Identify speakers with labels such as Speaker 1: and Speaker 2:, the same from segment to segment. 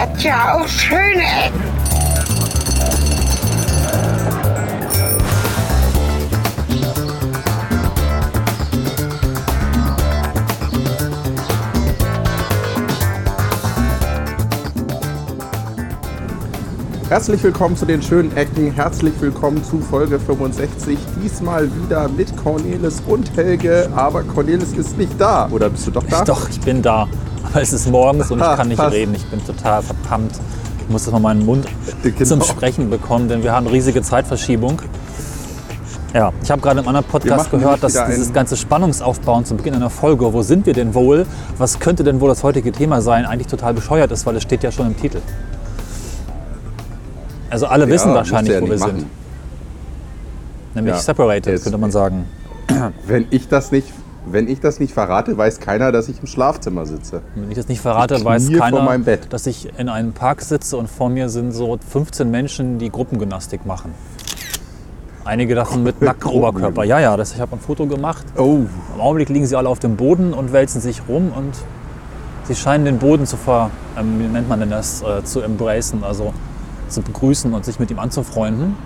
Speaker 1: hat ja auch schöne Ecken.
Speaker 2: Herzlich willkommen zu den schönen Ecken. Herzlich willkommen zu Folge 65. Diesmal wieder mit Cornelis und Helge. Aber Cornelis ist nicht da. Oder bist du doch da?
Speaker 3: Doch, ich bin da. Aber es ist morgens und ich kann nicht reden. Ich bin total verpammt. Ich muss jetzt mal meinen Mund
Speaker 2: Genau.
Speaker 3: zum Sprechen bekommen, denn wir haben riesige Zeitverschiebung. Ja, ich habe gerade im anderen Podcast
Speaker 2: machen
Speaker 3: gehört, dass dieses ganze Spannungsaufbauen zu Beginn einer Folge, wo sind wir denn wohl, was könnte denn wohl das heutige Thema sein, eigentlich total bescheuert ist, weil es steht ja schon im Titel. Also alle
Speaker 2: Ja,
Speaker 3: wissen wahrscheinlich,
Speaker 2: ja
Speaker 3: wo wir
Speaker 2: nicht
Speaker 3: sind.
Speaker 2: machen.
Speaker 3: Nämlich
Speaker 2: Ja.
Speaker 3: separated, könnte man sagen.
Speaker 2: Wenn ich, das nicht, wenn ich das nicht verrate, weiß keiner, dass ich im Schlafzimmer sitze.
Speaker 3: Wenn ich das nicht verrate,
Speaker 2: Ich
Speaker 3: weiß keiner, dass ich in einem Park sitze und vor mir sind so 15 Menschen, die Gruppengymnastik machen. Einige davon mit nacktem Oberkörper. Ja, ja, das, ich habe ein Foto gemacht.
Speaker 2: Oh,
Speaker 3: Im Augenblick liegen sie alle auf dem Boden und wälzen sich rum und sie scheinen den Boden zu ver, ähm, wie nennt man denn das, äh, zu embracen, also zu begrüßen und sich mit ihm anzufreunden.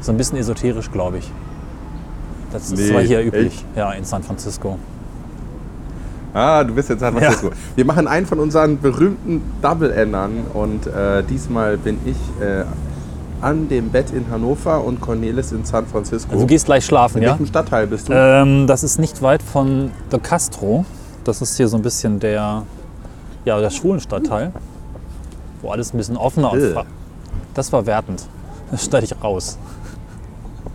Speaker 3: So ein bisschen esoterisch, glaube ich. Das ist
Speaker 2: Nee,
Speaker 3: zwar hier üblich,
Speaker 2: echt?
Speaker 3: ja, in San Francisco.
Speaker 2: ah, du bist jetzt San Francisco. Wir machen einen von unseren berühmten Double-Endern. Und äh, diesmal bin ich äh, an dem Bett in Hannover und Cornelis in San Francisco.
Speaker 3: Also du gehst gleich schlafen,
Speaker 2: in
Speaker 3: ja?
Speaker 2: welchem Stadtteil bist du?
Speaker 3: Ähm, das ist nicht weit von De Castro. Das ist hier so ein bisschen der, ja, der Schwulenstadtteil, wo alles ein bisschen offener und
Speaker 2: Äh.
Speaker 3: Das war wertend. Das schneide ich raus.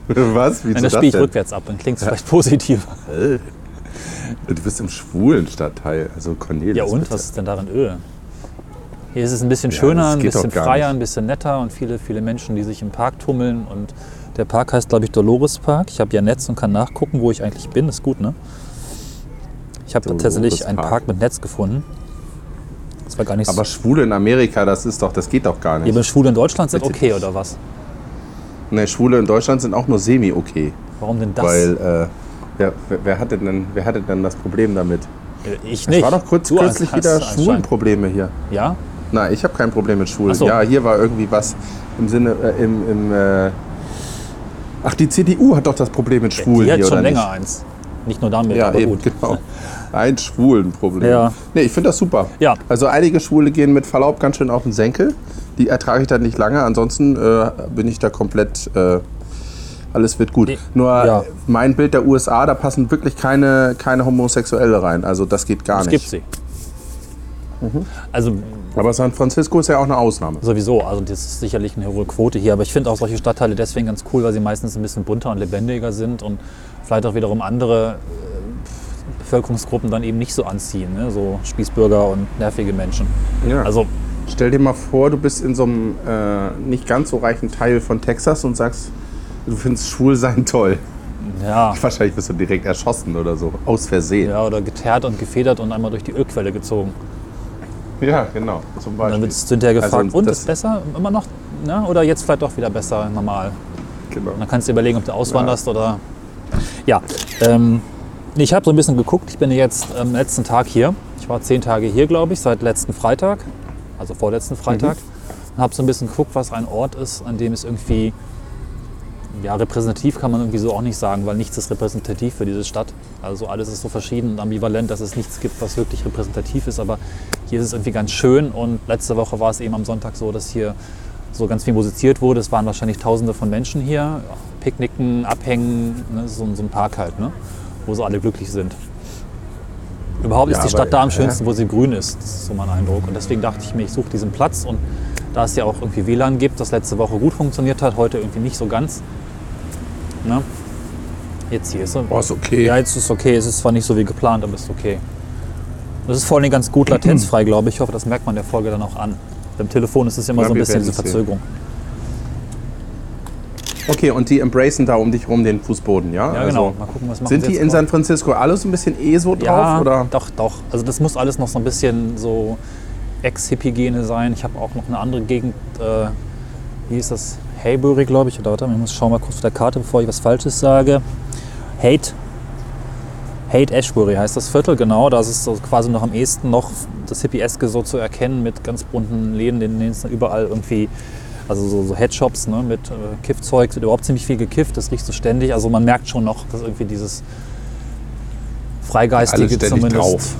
Speaker 2: Was? Wieso
Speaker 3: Nein, das spiele ich
Speaker 2: denn?
Speaker 3: rückwärts ab, dann klingt es vielleicht positiver.
Speaker 2: Äh. Du bist im schwulen Stadtteil, also Cornelis.
Speaker 3: Ja und?
Speaker 2: bitte.
Speaker 3: Was ist denn darin Öl? Hier ist es ein bisschen schöner, ein bisschen freier,
Speaker 2: nicht.
Speaker 3: ein bisschen netter und viele, viele Menschen, die sich im Park tummeln. Und der Park heißt, glaube ich, Dolores Park. Ich habe ja Netz und kann nachgucken, wo ich eigentlich bin. Ist gut, ne? Ich habe tatsächlich einen
Speaker 2: Park.
Speaker 3: Mit Netz gefunden. Das war gar nicht so.
Speaker 2: Aber Schwule in Amerika, das ist doch, das geht doch gar nicht.
Speaker 3: Eben Schwule in Deutschland sind
Speaker 2: Bitte
Speaker 3: okay,
Speaker 2: nicht.
Speaker 3: oder was?
Speaker 2: Ne, Schwule in Deutschland sind auch nur semi-okay.
Speaker 3: Warum denn das?
Speaker 2: Weil, äh, wer, wer, wer, hatte denn, wer hatte denn das Problem damit?
Speaker 3: Äh, ich
Speaker 2: Es
Speaker 3: nicht.
Speaker 2: war doch kurz,
Speaker 3: Du
Speaker 2: kürzlich wieder. Schwulenprobleme hier.
Speaker 3: Ja?
Speaker 2: Nein, ich habe kein Problem mit Schwulen.
Speaker 3: So.
Speaker 2: Ja, hier war irgendwie was im Sinne, äh, im, im äh, Ach, die CDU hat doch das Problem mit Schwulen
Speaker 3: Die hat
Speaker 2: hier,
Speaker 3: schon
Speaker 2: oder
Speaker 3: länger
Speaker 2: nicht?
Speaker 3: eins. Nicht nur damit,
Speaker 2: Ja,
Speaker 3: aber
Speaker 2: eben,
Speaker 3: gut.
Speaker 2: genau. Ein Schwulenproblem.
Speaker 3: Ja.
Speaker 2: Nee, ich finde das super.
Speaker 3: Ja.
Speaker 2: Also einige Schwule gehen mit Verlaub ganz schön auf den Senkel. Die ertrage ich dann nicht lange. Ansonsten äh, bin ich da komplett. Äh, alles wird gut.
Speaker 3: Nee,
Speaker 2: Nur
Speaker 3: ja.
Speaker 2: mein Bild der USA, da passen wirklich keine, keine Homosexuelle rein. Also das geht gar
Speaker 3: Es
Speaker 2: nicht.
Speaker 3: gibt sie. Also
Speaker 2: Aber San Francisco ist ja auch eine Ausnahme.
Speaker 3: sowieso, also das ist sicherlich eine hohe Quote hier, aber ich finde auch solche Stadtteile deswegen ganz cool, weil sie meistens ein bisschen bunter und lebendiger sind und vielleicht auch wiederum andere äh, Bevölkerungsgruppen dann eben nicht so anziehen, ne? so Spießbürger und nervige Menschen.
Speaker 2: Ja.
Speaker 3: Also
Speaker 2: Stell dir mal vor, du bist in so einem äh, nicht ganz so reichen Teil von Texas und sagst, du findest Schwulsein toll.
Speaker 3: ja,
Speaker 2: Wahrscheinlich wirst du direkt erschossen oder so, aus Versehen.
Speaker 3: ja, oder geteert und gefedert und einmal durch die Ölquelle gezogen.
Speaker 2: Ja, genau. Zum
Speaker 3: Und
Speaker 2: Beispiel.
Speaker 3: dann wird es hinterher gefragt,
Speaker 2: Also
Speaker 3: und ist besser immer noch? Ne? Oder jetzt vielleicht doch wieder besser, normal?
Speaker 2: genau.
Speaker 3: Und dann kannst du überlegen, ob du auswanderst oder. Ja, ähm, ich habe so ein bisschen geguckt. Ich bin jetzt am letzten Tag hier. Ich war zehn Tage hier, glaube ich, seit letzten Freitag, also vorletzten Freitag. Und habe so ein bisschen geguckt, was ein Ort ist, an dem es irgendwie. Ja, repräsentativ kann man irgendwie so auch nicht sagen, weil nichts ist repräsentativ für diese Stadt. Also alles ist so verschieden und ambivalent, dass es nichts gibt, was wirklich repräsentativ ist. Aber hier ist es irgendwie ganz schön und letzte Woche war es eben am Sonntag so, dass hier so ganz viel musiziert wurde. Es waren wahrscheinlich tausende von Menschen hier. Picknicken, abhängen, ne, so, so ein Park halt, ne, wo so alle glücklich sind. Überhaupt
Speaker 2: Ja,
Speaker 3: ist die
Speaker 2: aber-
Speaker 3: Stadt da am schönsten, wo sie grün ist. Das ist so mein Eindruck. Und deswegen dachte ich mir, ich suche diesen Platz. Und da es ja auch irgendwie WLAN gibt, das letzte Woche gut funktioniert hat, heute irgendwie nicht so ganz. Ne? Jetzt hier ist er.
Speaker 2: Oh, ist okay.
Speaker 3: Ja, jetzt ist es okay. Es ist zwar nicht so wie geplant, aber es ist okay. Das ist vor allem ganz gut latenzfrei, glaube ich. Ich hoffe, das merkt man der Folge dann auch an. Beim Telefon ist es immer
Speaker 2: Ja,
Speaker 3: so ein bisschen diese
Speaker 2: sehen. Okay, und die embracen da um dich rum den Fußboden, ja?
Speaker 3: Ja,
Speaker 2: Also,
Speaker 3: genau. Mal gucken, was machen
Speaker 2: Sind die in? San Francisco alle so ein bisschen eh so drauf?
Speaker 3: Ja,
Speaker 2: oder?
Speaker 3: doch, doch. Also das muss alles noch so ein bisschen so Ex-Hippie-Gene sein. Ich habe auch noch eine andere Gegend, äh, wie hieß das? Haybury, glaube ich. Oder warte, ich muss schauen mal kurz auf der Karte, bevor ich was Falsches sage. Hate. Hate Ashbury heißt das Viertel, genau. Da ist es so quasi noch am ehesten noch das Hippieske so zu erkennen mit ganz bunten Läden, in denen es überall irgendwie, also so, so Headshops ne, mit äh, Kiffzeug, wird überhaupt ziemlich viel gekifft, das riecht so ständig. Also man merkt schon noch, dass irgendwie dieses Freigeistige zumindest.
Speaker 2: drauf.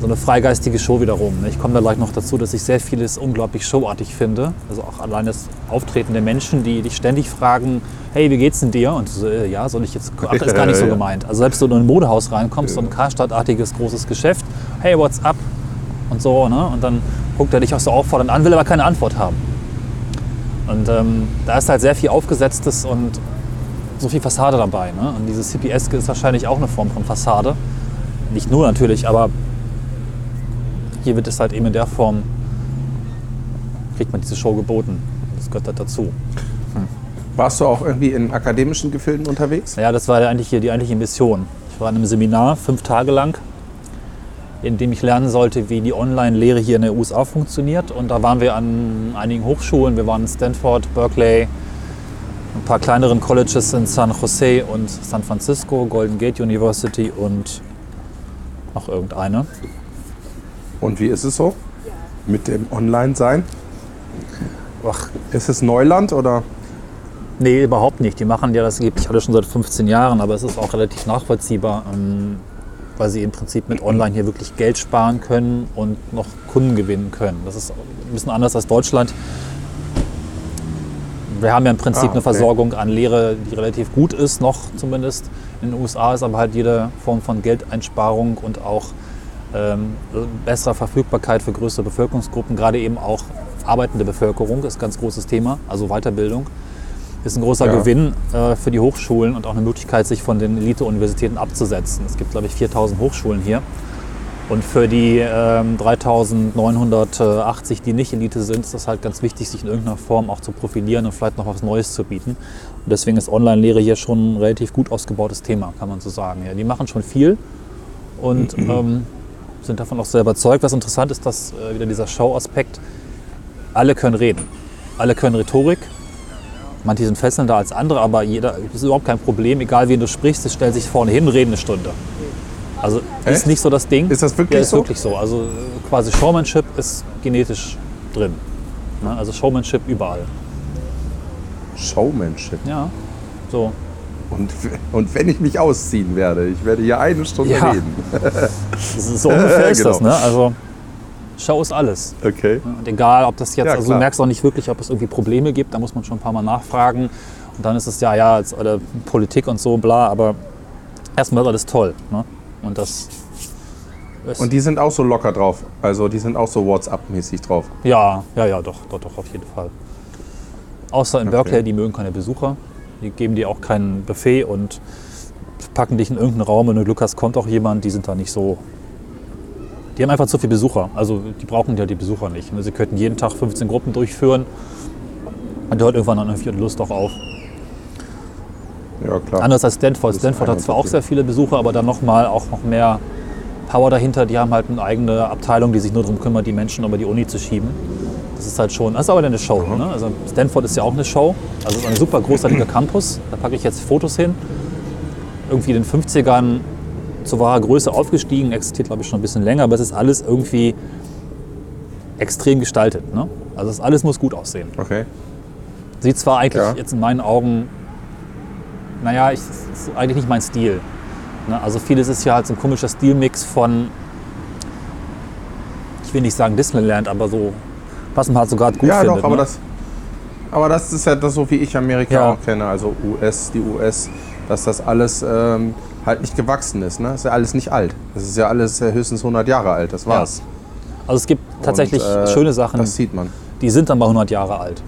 Speaker 3: So eine freigeistige Show wiederum. ne. Ich komme da gleich noch dazu, dass ich sehr vieles unglaublich showartig finde. Also auch allein das Auftreten der Menschen, die dich ständig fragen, hey, wie geht's denn dir? Und so, äh, ja, soll ich jetzt, ach, ist gar nicht so
Speaker 2: Ja.
Speaker 3: gemeint. Also selbst wenn du in ein Modehaus reinkommst, so ein Karstadtartiges großes Geschäft, hey, what's up? Und so, ne? Und dann guckt er dich auch so auffordernd an, will aber keine Antwort haben. Und ähm, da ist halt sehr viel Aufgesetztes und so viel Fassade dabei. Ne? Und dieses CPS ist wahrscheinlich auch eine Form von Fassade. Nicht nur natürlich, aber hier wird es halt eben in der Form, kriegt man diese Show geboten. Das gehört halt dazu.
Speaker 2: Warst du auch irgendwie in akademischen Gefilden unterwegs?
Speaker 3: Ja, das war ja eigentlich hier die eigentliche Mission. Ich war in einem Seminar, fünf Tage lang, in dem ich lernen sollte, wie die Online-Lehre hier in den USA funktioniert. Und da waren wir an einigen Hochschulen. Wir waren in Stanford, Berkeley, ein paar kleineren Colleges in San Jose und San Francisco, Golden Gate University und noch irgendeine.
Speaker 2: Und wie ist es so mit dem Online-Sein?
Speaker 3: Ach,
Speaker 2: Ist es Neuland oder?
Speaker 3: Nee, überhaupt nicht. Die machen ja das angeblich alle schon seit 15 Jahren, aber es ist auch relativ nachvollziehbar, ähm, weil sie im Prinzip mit Online hier wirklich Geld sparen können und noch Kunden gewinnen können. Das ist ein bisschen anders als Deutschland. Wir haben ja im Prinzip
Speaker 2: Ah, okay.
Speaker 3: eine Versorgung an Lehre, die relativ gut ist, noch zumindest. In den USA ist aber halt jede Form von Geldeinsparung und auch ähm, bessere Verfügbarkeit für größere Bevölkerungsgruppen, gerade eben auch arbeitende Bevölkerung, ist ein ganz großes Thema, also Weiterbildung ist ein großer
Speaker 2: Ja.
Speaker 3: Gewinn äh, für die Hochschulen und auch eine Möglichkeit, sich von den Elite-Universitäten abzusetzen. Es gibt, glaube ich, 4000 Hochschulen hier. Und für die ähm, 3980, die nicht Elite sind, ist das halt ganz wichtig, sich in irgendeiner Form auch zu profilieren und vielleicht noch was Neues zu bieten. Und deswegen ist Online-Lehre hier schon ein relativ gut ausgebautes Thema, kann man so sagen. Ja, die machen schon viel und ähm, sind davon auch sehr überzeugt. Was interessant ist, dass äh, wieder dieser Show-Aspekt, alle können reden. Alle können Rhetorik, Manche sind fesselnder als andere, aber jeder, das ist überhaupt kein Problem. Egal, wen du sprichst, sie stellen sich vorne hin, reden eine Stunde. Also ist
Speaker 2: Echt?
Speaker 3: nicht so das Ding.
Speaker 2: Ist das wirklich
Speaker 3: ja, ist
Speaker 2: so?
Speaker 3: wirklich so. Also quasi Showmanship ist genetisch drin. Ne? Also Showmanship überall.
Speaker 2: Showmanship.
Speaker 3: Ja, so.
Speaker 2: Und, und wenn ich mich ausziehen werde, ich werde hier eine Stunde
Speaker 3: Ja.
Speaker 2: reden.
Speaker 3: Das ist so ungefähr ist das.
Speaker 2: Genau.
Speaker 3: Ne? Also Show ist alles.
Speaker 2: Okay.
Speaker 3: Und egal, ob das jetzt,
Speaker 2: Ja,
Speaker 3: also du merkst auch nicht wirklich, ob es irgendwie Probleme gibt, da muss man schon ein paar Mal nachfragen. Und dann ist es ja, ja, jetzt, oder Politik und so, bla, aber erstmal ist alles toll. Ne? Und das
Speaker 2: Und die sind auch so locker drauf. Also die sind auch so WhatsApp-mäßig drauf.
Speaker 3: ja, ja, ja, doch, doch, doch, auf jeden Fall. Außer in
Speaker 2: Okay.
Speaker 3: Berkeley, die mögen keine Besucher. Die geben dir auch kein Buffet und packen dich in irgendeinen Raum. Wenn du Glück hast, kommt auch jemand, die sind da nicht so. Die haben einfach zu viele Besucher. Also die brauchen ja die Besucher nicht. Sie könnten jeden Tag 15 Gruppen durchführen. Und hört irgendwann dann irgendwie Lust auch auf.
Speaker 2: Ja, klar.
Speaker 3: Anders als Stanford. Stanford hat zwar auch sehr viele Besucher, aber dann nochmal auch noch mehr Power dahinter. Die haben halt eine eigene Abteilung, die sich nur darum kümmert, die Menschen über die Uni zu schieben. Das ist halt schon, das ist aber eine Show. Ne? Also Stanford ist ja auch eine Show. Also es ist ein super großartiger Campus. Da packe ich jetzt Fotos hin. Irgendwie in den 50ern zu wahrer Größe aufgestiegen, existiert glaube ich schon ein bisschen länger, aber es ist alles irgendwie extrem gestaltet. Ne? Also das alles muss gut aussehen.
Speaker 2: Okay.
Speaker 3: Sieht zwar eigentlich
Speaker 2: Ja.
Speaker 3: jetzt in meinen Augen, naja, ich, ist eigentlich nicht mein Stil. Ne? Also vieles ist ja halt so ein komischer Stilmix von, ich will nicht sagen Disneyland, aber so, was man halt so gerade gut
Speaker 2: ja,
Speaker 3: findet.
Speaker 2: doch, aber
Speaker 3: ne?
Speaker 2: das. Aber das ist ja das, so wie ich Amerika
Speaker 3: Ja.
Speaker 2: auch kenne, also US, die US, dass das alles ähm, halt nicht gewachsen ist. Ne? Das ist ja alles nicht alt. Das ist ja alles äh, höchstens 100 Jahre alt, das war's.
Speaker 3: Also es gibt tatsächlich
Speaker 2: Und, äh,
Speaker 3: schöne Sachen,
Speaker 2: Das sieht man.
Speaker 3: die sind dann mal 100 Jahre alt.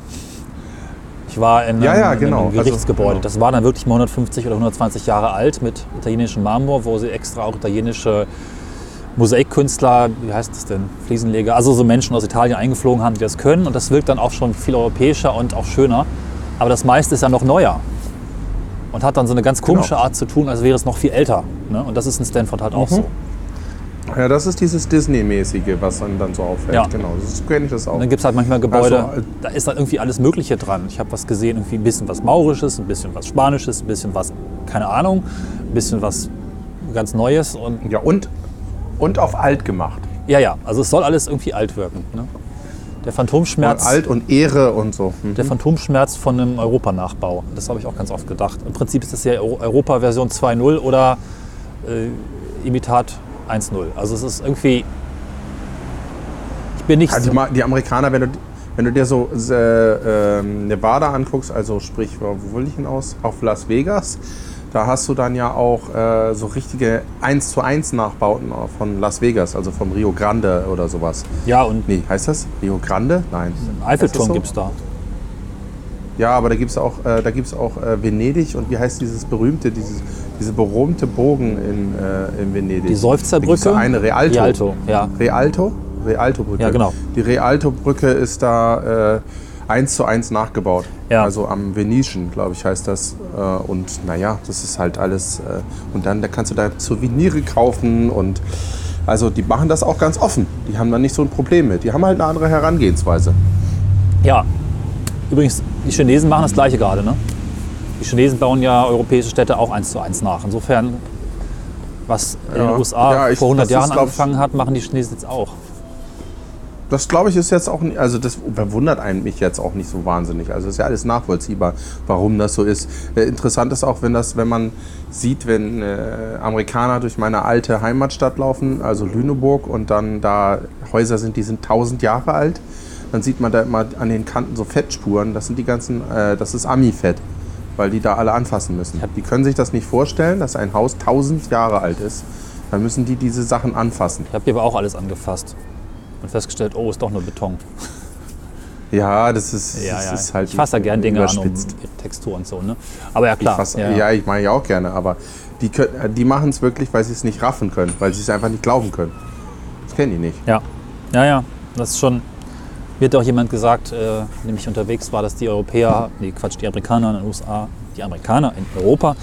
Speaker 3: Ich war in einem,
Speaker 2: Ja, ja,
Speaker 3: in
Speaker 2: genau.
Speaker 3: einem
Speaker 2: Also,
Speaker 3: Gerichtsgebäude.
Speaker 2: genau.
Speaker 3: Das war dann wirklich mal 150 oder 120 Jahre alt mit italienischem Marmor, wo sie extra auch italienische Mosaikkünstler, wie heißt das denn, Fliesenleger, also so Menschen aus Italien eingeflogen haben, die das können. Und das wirkt dann auch schon viel europäischer und auch schöner. Aber das meiste ist ja noch neuer. Und hat dann so eine ganz komische
Speaker 2: Genau.
Speaker 3: Art zu tun, als wäre es noch viel älter. Ne? Und das ist in Stanford halt
Speaker 2: Mhm.
Speaker 3: auch so.
Speaker 2: Ja, das ist dieses Disney-mäßige, was dann, dann so auffällt.
Speaker 3: Ja.
Speaker 2: Genau, das kenne ich das auch.
Speaker 3: Und dann gibt es halt manchmal Gebäude,
Speaker 2: Also, äh,
Speaker 3: da ist dann irgendwie alles Mögliche dran. Ich habe was gesehen, irgendwie ein bisschen was Maurisches, ein bisschen was Spanisches, ein bisschen was, keine Ahnung, ein bisschen was ganz Neues. Und
Speaker 2: Ja, und, und auf alt gemacht.
Speaker 3: ja, ja, also es soll alles irgendwie alt wirken. Ne? Der Phantomschmerz.
Speaker 2: Alt und Ehre und so. Hm.
Speaker 3: Der Phantomschmerz von einem Europa-Nachbau. Das habe ich auch ganz oft gedacht. Im Prinzip ist das ja Euro- Europa-Version 2.0 oder äh, Imitat 1.0. Also es ist irgendwie. Ich bin nicht
Speaker 2: Also
Speaker 3: so.
Speaker 2: die, die Amerikaner, wenn du, wenn du dir so äh, ähm, Nevada anguckst, also sprich, wo wo will ich hinaus? Auf Las Vegas, da hast du dann ja auch äh, so richtige 1 zu 1 Nachbauten von Las Vegas, also vom Rio Grande oder sowas.
Speaker 3: Ja, und
Speaker 2: Nee, heißt das? Rio Grande? Nein.
Speaker 3: Eiffelturm
Speaker 2: so?
Speaker 3: gibt es da.
Speaker 2: Ja, aber da gibt es auch, äh, da gibt's auch äh, Venedig und wie heißt dieses berühmte, dieses, diese berühmte Bogen in, äh, in Venedig?
Speaker 3: Die Seufzerbrücke?
Speaker 2: Da eine Rialto.
Speaker 3: Rialto, ja.
Speaker 2: Rialto? Rialto-Brücke.
Speaker 3: Ja, genau.
Speaker 2: Die Rialto-Brücke ist da äh, eins zu eins nachgebaut.
Speaker 3: Ja.
Speaker 2: Also am Venetian, glaube ich, heißt das. Äh, und naja, das ist halt alles. Äh, und dann da kannst du da Souvenire kaufen und also die machen das auch ganz offen. Die haben da nicht so ein Problem mit. Die haben halt eine andere Herangehensweise.
Speaker 3: Ja. Übrigens, die Chinesen machen das Gleiche gerade. Ne? Die Chinesen bauen ja europäische Städte auch eins zu eins nach. Insofern, was in
Speaker 2: Ja.
Speaker 3: den USA
Speaker 2: Ja, ich-
Speaker 3: vor 100
Speaker 2: das ist,
Speaker 3: Jahren
Speaker 2: ich-
Speaker 3: angefangen hat, machen die Chinesen jetzt auch.
Speaker 2: Das glaube ich ist jetzt auch, nicht- also das verwundert einen mich jetzt auch nicht so wahnsinnig. Also ist ja alles nachvollziehbar, warum das so ist. Äh, interessant ist auch, wenn das, wenn man sieht, wenn äh, Amerikaner durch meine alte Heimatstadt laufen, also Lüneburg, und dann da Häuser sind, die sind 1000 Jahre alt, dann sieht man da immer an den Kanten so Fettspuren. Das sind die ganzen, äh, das ist Ami-Fett, weil die da alle anfassen müssen. Die können sich das nicht vorstellen, dass ein Haus 1000 Jahre alt ist. Dann müssen die diese Sachen anfassen.
Speaker 3: Ich habe hier aber auch alles angefasst und festgestellt, oh, ist doch nur Beton.
Speaker 2: Ja, das ist,
Speaker 3: Ja,
Speaker 2: das
Speaker 3: ja.
Speaker 2: ist halt
Speaker 3: ich fasse da gern Dinge an, um Textur und so. Ne? Aber ja, klar.
Speaker 2: Ich fass, ja. ich mache ja auch gerne, aber die, können- die machen es wirklich, weil sie es nicht raffen können, weil sie es einfach nicht glauben können. Das kennen die nicht.
Speaker 3: Ja, ja, ja. Das ist schon. Hat auch jemand gesagt, äh, nämlich unterwegs war, dass die Europäer, nee, Quatsch, die Amerikaner in den USA, die Amerikaner in Europa,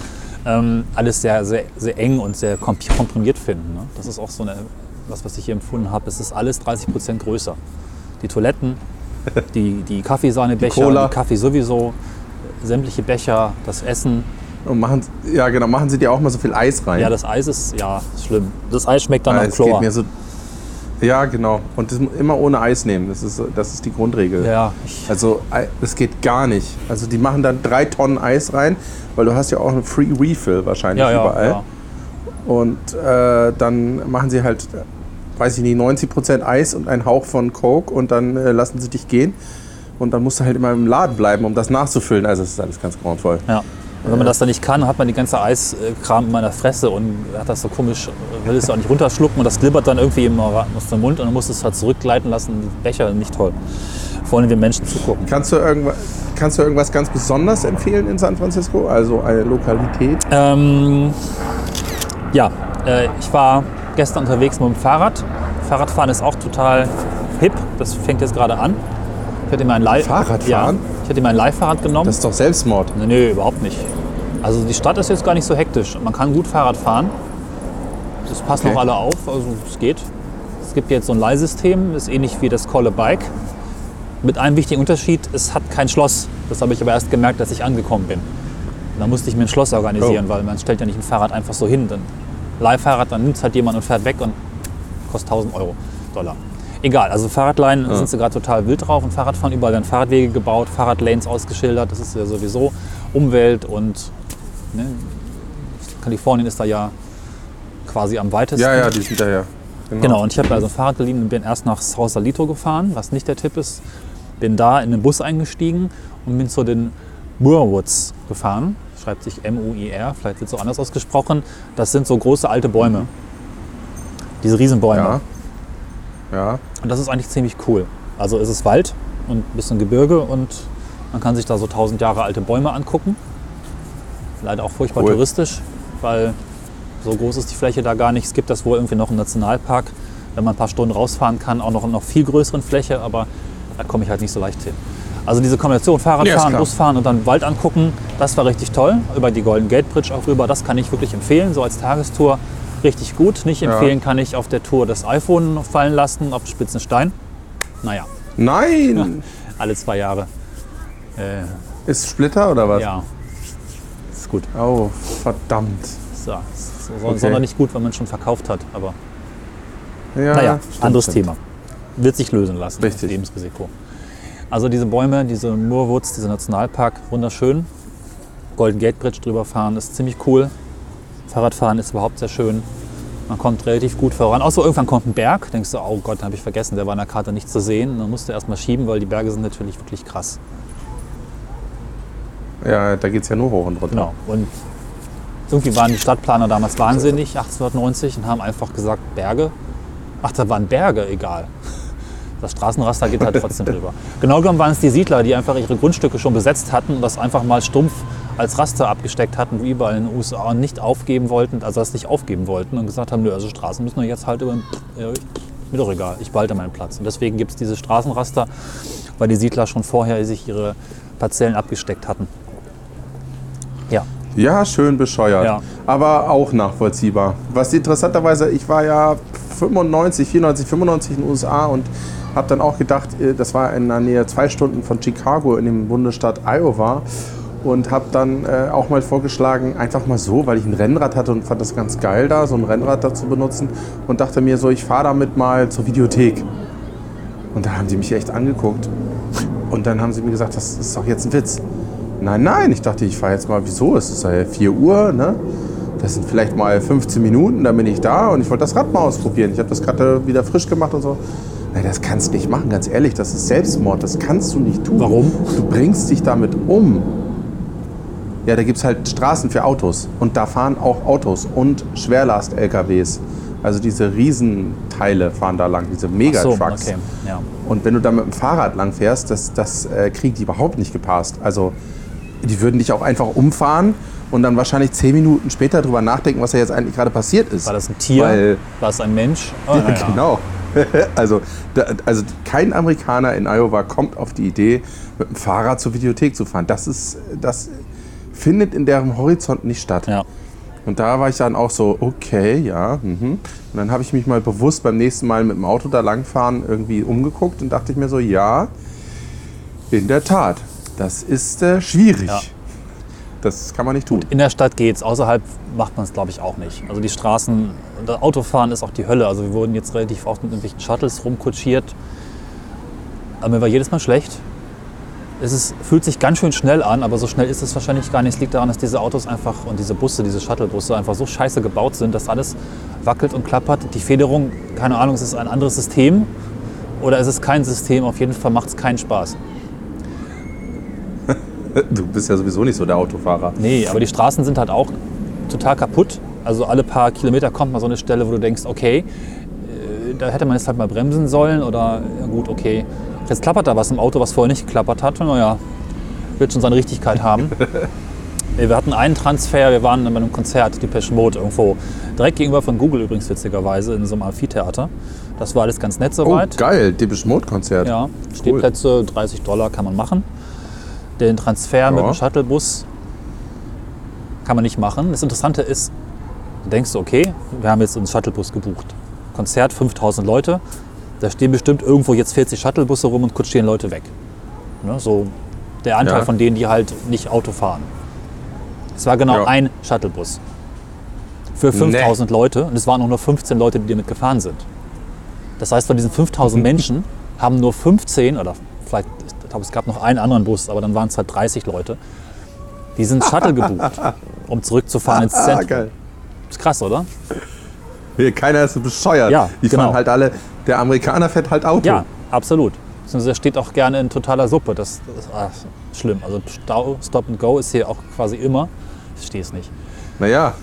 Speaker 3: ähm, alles sehr, sehr, sehr eng und sehr kom- komprimiert finden. Ne? Das ist auch so eine, was, was ich hier empfunden habe. Es ist alles 30 Prozent größer. Die Toiletten, die, die Kaffeesahnebecher,
Speaker 2: Die Cola.
Speaker 3: die Kaffee sowieso, sämtliche Becher, das Essen.
Speaker 2: Und machen, ja, genau, machen sie dir auch mal so viel Eis rein.
Speaker 3: Ja, das Eis ist, ja, schlimm. Das Eis schmeckt dann
Speaker 2: Ja,
Speaker 3: nach
Speaker 2: es geht
Speaker 3: Chlor.
Speaker 2: so. Ja, genau. Und das immer ohne Eis nehmen. Das ist, das ist die Grundregel.
Speaker 3: Ja,
Speaker 2: Also, das geht gar nicht. Also, die machen da drei Tonnen Eis rein, weil du hast ja auch einen Free Refill wahrscheinlich
Speaker 3: ja,
Speaker 2: überall.
Speaker 3: ja.
Speaker 2: Und äh, dann machen sie halt, weiß ich nicht, 90% Eis und einen Hauch von Coke und dann äh, lassen sie dich gehen. Und dann musst du halt immer im Laden bleiben, um das nachzufüllen. Also es ist alles ganz grauenvoll.
Speaker 3: Ja. Und wenn man das dann nicht kann, hat man die ganze Eiskram in meiner Fresse und hat das so komisch, will es auch nicht runterschlucken und das glibbert dann irgendwie immer aus dem Mund und dann musst du es halt zurückgleiten lassen. Die Becher, nicht toll. Vor allem, wenn Menschen zugucken.
Speaker 2: Kannst du, irgendwas, kannst du irgendwas ganz Besonderes empfehlen in San Francisco? Also eine Lokalität?
Speaker 3: Ähm, ja, äh, ich war gestern unterwegs mit dem Fahrrad. Fahrradfahren ist auch total hip. Das fängt jetzt gerade an. Ich hatte mein Leih
Speaker 2: Fahrradfahren?
Speaker 3: Ja, ich hatte mein Leihfahrrad genommen.
Speaker 2: Das ist doch Selbstmord.
Speaker 3: Nee, nee, überhaupt nicht. Also die Stadt ist jetzt gar nicht so hektisch. Man kann gut Fahrrad fahren. Das passen
Speaker 2: Okay.
Speaker 3: auch alle auf, also es geht. Es gibt jetzt so ein Leihsystem, ist ähnlich wie das Call a Bike. Mit einem wichtigen Unterschied, es hat kein Schloss. Das habe ich aber erst gemerkt, als ich angekommen bin. Da musste ich mir ein Schloss organisieren,
Speaker 2: Oh.
Speaker 3: weil man stellt ja nicht ein Fahrrad einfach so hin. Dann Leihfahrrad, dann nimmt es halt jemand und fährt weg und kostet 1000 Euro, Dollar. Egal, also Fahrradleihen sind sie gerade total wild drauf und Fahrradfahren überall werden Fahrradwege gebaut, Fahrradlanes ausgeschildert. Das ist ja sowieso Umwelt und ne, Kalifornien ist da ja quasi am weitesten.
Speaker 2: Ja, ja, die sind daher.
Speaker 3: Genau, und ich habe also ein Fahrrad geliehen und bin erst nach Sausalito gefahren, was nicht der Tipp ist. Bin da in den Bus eingestiegen und bin zu den Moorwoods gefahren. Schreibt sich M-U-I-R, vielleicht wird es so anders ausgesprochen. Das sind so große alte Bäume. Diese Riesenbäume.
Speaker 2: Ja. Ja.
Speaker 3: Und das ist eigentlich ziemlich cool. Also es ist Wald und ein bisschen Gebirge und man kann sich da so 1000 Jahre alte Bäume angucken. Leider auch furchtbar
Speaker 2: Cool.
Speaker 3: touristisch, weil so groß ist die Fläche da gar nicht. Es gibt das wohl irgendwie noch im Nationalpark, wenn man ein paar Stunden rausfahren kann, auch noch in noch viel größeren Fläche, aber da komme ich halt nicht so leicht hin. Also diese Kombination
Speaker 2: Ja,
Speaker 3: Fahrradfahren,
Speaker 2: klar.
Speaker 3: Busfahren und dann Wald angucken, das war richtig toll. Über die Golden Gate Bridge auch rüber, das kann ich wirklich empfehlen, so als Tagestour. Richtig gut. Nicht
Speaker 2: Ja.
Speaker 3: empfehlen kann ich auf der Tour das iPhone fallen lassen auf spitzen Stein. Naja,
Speaker 2: Nein!
Speaker 3: alle zwei Jahre. Äh,
Speaker 2: Ist Splitter oder was?
Speaker 3: ja, ist gut.
Speaker 2: Oh, verdammt.
Speaker 3: So, ist so,
Speaker 2: Okay.
Speaker 3: sonderlich gut, wenn man schon verkauft hat. Aber
Speaker 2: Ja,
Speaker 3: naja, anderes
Speaker 2: stimmt.
Speaker 3: Thema. Wird sich lösen lassen,
Speaker 2: Richtig.
Speaker 3: Lebensrisiko. Also diese Bäume, diese Moorwoods, dieser Nationalpark, wunderschön. Golden Gate Bridge drüber fahren ist ziemlich cool. Fahrradfahren ist überhaupt sehr schön. Man kommt relativ gut voran. Außer irgendwann kommt ein Berg. Denkst du, oh Gott, den habe ich vergessen, der war in der Karte nicht zu sehen. Dann musst du erstmal schieben, weil die Berge sind natürlich wirklich krass.
Speaker 2: Ja, da geht es ja nur hoch und runter.
Speaker 3: Genau. Und irgendwie waren die Stadtplaner damals wahnsinnig, 1890, und haben einfach gesagt, Berge. Ach, da waren Berge, egal. Das Straßenraster geht halt trotzdem drüber. Genau genommen waren es die Siedler, die einfach ihre Grundstücke schon besetzt hatten und das einfach mal stumpf als Raster abgesteckt hatten, wie überall in den USA, und nicht aufgeben wollten, also das nicht aufgeben wollten und gesagt haben, nö, also Straßen müssen wir jetzt halt über, ja, mir doch egal, ich behalte meinen Platz. Und deswegen gibt es diese Straßenraster, weil die Siedler schon vorher sich ihre Parzellen abgesteckt hatten. Ja,
Speaker 2: Ja, schön bescheuert.
Speaker 3: Ja.
Speaker 2: Aber auch nachvollziehbar. Was interessanterweise, ich war ja 95, 94, 95 in den USA und habe dann auch gedacht, äh, das war in der Nähe zwei Stunden von Chicago in dem Bundesstaat Iowa. Und habe dann äh, auch mal vorgeschlagen, einfach mal so, weil ich ein Rennrad hatte und fand das ganz geil da, so ein Rennrad da zu benutzen. Und dachte mir so, ich fahre damit mal zur Videothek. Und da haben die mich echt angeguckt. Und dann haben sie mir gesagt, das ist doch jetzt ein Witz. Nein, nein, ich dachte, ich fahre jetzt mal, wieso? Es ist ja 4 Uhr, ne? Das sind vielleicht mal 15 Minuten, dann bin ich da und ich wollte das Rad mal ausprobieren. Ich habe das gerade wieder frisch gemacht und so. Nein, das kannst du nicht machen, ganz ehrlich, das ist Selbstmord, das kannst du nicht tun.
Speaker 3: Warum?
Speaker 2: Du bringst dich damit um. Ja, da gibt es halt Straßen für Autos und da fahren auch Autos und Schwerlast-LKWs. Also diese Riesenteile fahren da lang, diese
Speaker 3: Ach so,
Speaker 2: Megatrucks.
Speaker 3: okay, ja.
Speaker 2: Und wenn du da mit dem Fahrrad lang fährst, das, das äh, kriegen die überhaupt nicht gepasst. Also die würden dich auch einfach umfahren und dann wahrscheinlich zehn Minuten später drüber nachdenken, was da jetzt eigentlich gerade passiert ist.
Speaker 3: War das ein Tier?
Speaker 2: Weil,
Speaker 3: War es ein Mensch? Oh,
Speaker 2: ja,
Speaker 3: naja.
Speaker 2: genau. also, da, also kein Amerikaner in Iowa kommt auf die Idee, mit dem Fahrrad zur Videothek zu fahren. Das, ist, das findet in deren Horizont nicht statt.
Speaker 3: Ja.
Speaker 2: Und da war ich dann auch so, okay, ja. Mhm. Und dann habe ich mich mal bewusst beim nächsten Mal mit dem Auto da langfahren irgendwie umgeguckt und dachte ich mir so, ja, in der Tat, das ist äh, schwierig.
Speaker 3: Ja.
Speaker 2: Das kann man nicht tun.
Speaker 3: In der Stadt geht's, außerhalb macht man es, glaube ich, auch nicht. Also die Straßen, das Autofahren ist auch die Hölle. Also wir wurden jetzt relativ oft mit irgendwelchen Shuttles rumkutschiert. Aber mir war jedes Mal schlecht. Es ist, fühlt sich ganz schön schnell an, aber so schnell ist es wahrscheinlich gar nicht. Es liegt daran, dass diese Autos einfach und diese Busse, diese Shuttlebusse einfach so scheiße gebaut sind, dass alles wackelt und klappert. Die Federung, keine Ahnung, ist es ein anderes System oder ist es kein System? Auf jeden Fall macht es keinen Spaß.
Speaker 2: Du bist ja sowieso nicht so der Autofahrer.
Speaker 3: Nee, aber die Straßen sind halt auch total kaputt. Also alle paar Kilometer kommt mal so eine Stelle, wo du denkst, okay, äh, da hätte man jetzt halt mal bremsen sollen oder ja gut, okay. Jetzt klappert da was im Auto, was vorher nicht geklappert hat. Naja, wird schon seine Richtigkeit haben. Wir hatten einen Transfer, wir waren bei einem Konzert, Depeche Mode, irgendwo direkt gegenüber von Google übrigens witzigerweise in so einem Amphitheater. Das war alles ganz nett
Speaker 2: Oh,
Speaker 3: soweit.
Speaker 2: geil, Depeche Mode Konzert.
Speaker 3: Ja, Stehplätze, 30 Dollar kann man machen. Den Transfer mit
Speaker 2: Ja.
Speaker 3: dem Shuttlebus kann man nicht machen. Das Interessante ist, du denkst, okay, wir haben jetzt einen Shuttlebus gebucht. Konzert, 5000 Leute. Da stehen bestimmt irgendwo jetzt 40 Shuttlebusse rum und kutschieren Leute weg. Ne, so der Anteil
Speaker 2: Ja.
Speaker 3: von denen, die halt nicht Auto fahren. Es war genau
Speaker 2: Ja.
Speaker 3: ein Shuttlebus. Für 5000 Leute. Und es waren auch nur 15 Leute, die damit gefahren sind. Das heißt, von diesen 5000 Menschen haben nur 15 oder vielleicht, ich glaube, es gab noch einen anderen Bus, aber dann waren es halt 30 Leute, die sind Shuttle gebucht, um zurückzufahren ins
Speaker 2: Ah,
Speaker 3: Zentrum.
Speaker 2: geil.
Speaker 3: Ist krass, oder?
Speaker 2: Hier, keiner ist so bescheuert.
Speaker 3: Ja,
Speaker 2: Die
Speaker 3: genau.
Speaker 2: fahren halt alle, der Amerikaner fährt halt Auto.
Speaker 3: Ja, absolut. Er steht auch gerne in totaler Suppe. Das, das ist ah, schlimm. Also Stau, Stop and Go ist hier auch quasi immer. Ich verstehe es nicht.
Speaker 2: Naja,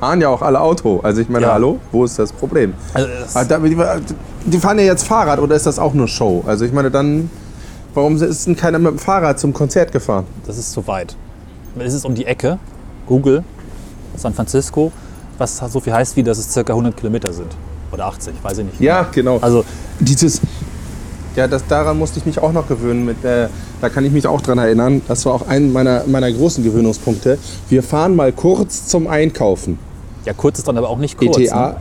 Speaker 2: fahren ja auch alle Auto. Also ich meine,
Speaker 3: Ja.
Speaker 2: hallo, wo ist das Problem?
Speaker 3: Also das,
Speaker 2: Ah, da- Die, die fahren ja jetzt Fahrrad oder ist das auch nur Show? Also ich meine, dann, warum ist denn keiner mit dem Fahrrad zum Konzert gefahren?
Speaker 3: das ist zu weit. Es ist um die Ecke. Google, San Francisco, was so viel heißt wie, dass es circa 100 Kilometer sind. Oder 80, weiß ich nicht.
Speaker 2: Ja, genau.
Speaker 3: Also
Speaker 2: Dieses, ja, das, daran musste ich mich auch noch gewöhnen. Mit, äh, da kann ich mich auch dran erinnern. Das war auch ein meiner, meiner großen Gewöhnungspunkte. Wir fahren mal kurz zum Einkaufen.
Speaker 3: ja, kurz ist dann aber auch nicht kurz.
Speaker 2: ETA,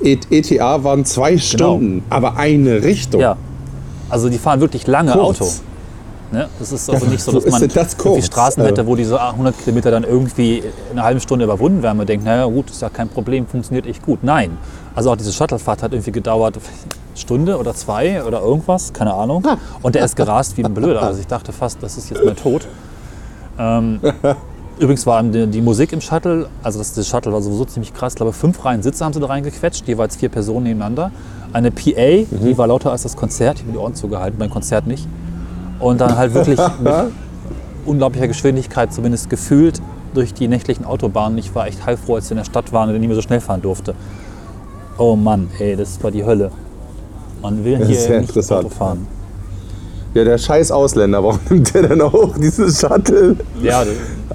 Speaker 3: Ne?
Speaker 2: ETA waren zwei Stunden, aber eine Richtung.
Speaker 3: Ja. Also die fahren wirklich lange
Speaker 2: Kurz.
Speaker 3: Auto. Ne? Das ist also nicht so, dass man
Speaker 2: das
Speaker 3: irgendwie? Straßen hätte, wo diese 100 Kilometer dann irgendwie in einer halben Stunde überwunden werden. Man denkt, naja gut, ist ja kein Problem, funktioniert echt gut. Nein. Also auch diese Shuttlefahrt hat irgendwie gedauert eine Stunde oder zwei oder irgendwas, keine Ahnung. Und der ist gerast wie ein Blöder. Also ich dachte fast, das ist jetzt mein Tod. Ähm, übrigens war die, die Musik im Shuttle, also das, das Shuttle war sowieso ziemlich krass. Ich glaube, fünf Reihen Sitze haben sie da reingequetscht, jeweils vier Personen nebeneinander. Eine PA, die war lauter als das Konzert. Ich habe die Ohren zugehalten, beim Konzert nicht. Und dann halt wirklich mit unglaublicher Geschwindigkeit, zumindest gefühlt, durch die nächtlichen Autobahnen. Ich war echt heilfroh, als wir in der Stadt waren und nicht mehr so schnell fahren durfte. Oh Mann, ey, das war die Hölle. Man will
Speaker 2: Das
Speaker 3: hier nicht. Auto fahren.
Speaker 2: Ja, der scheiß Ausländer, warum nimmt der denn auch dieses Shuttle?
Speaker 3: Ja,
Speaker 2: Äh,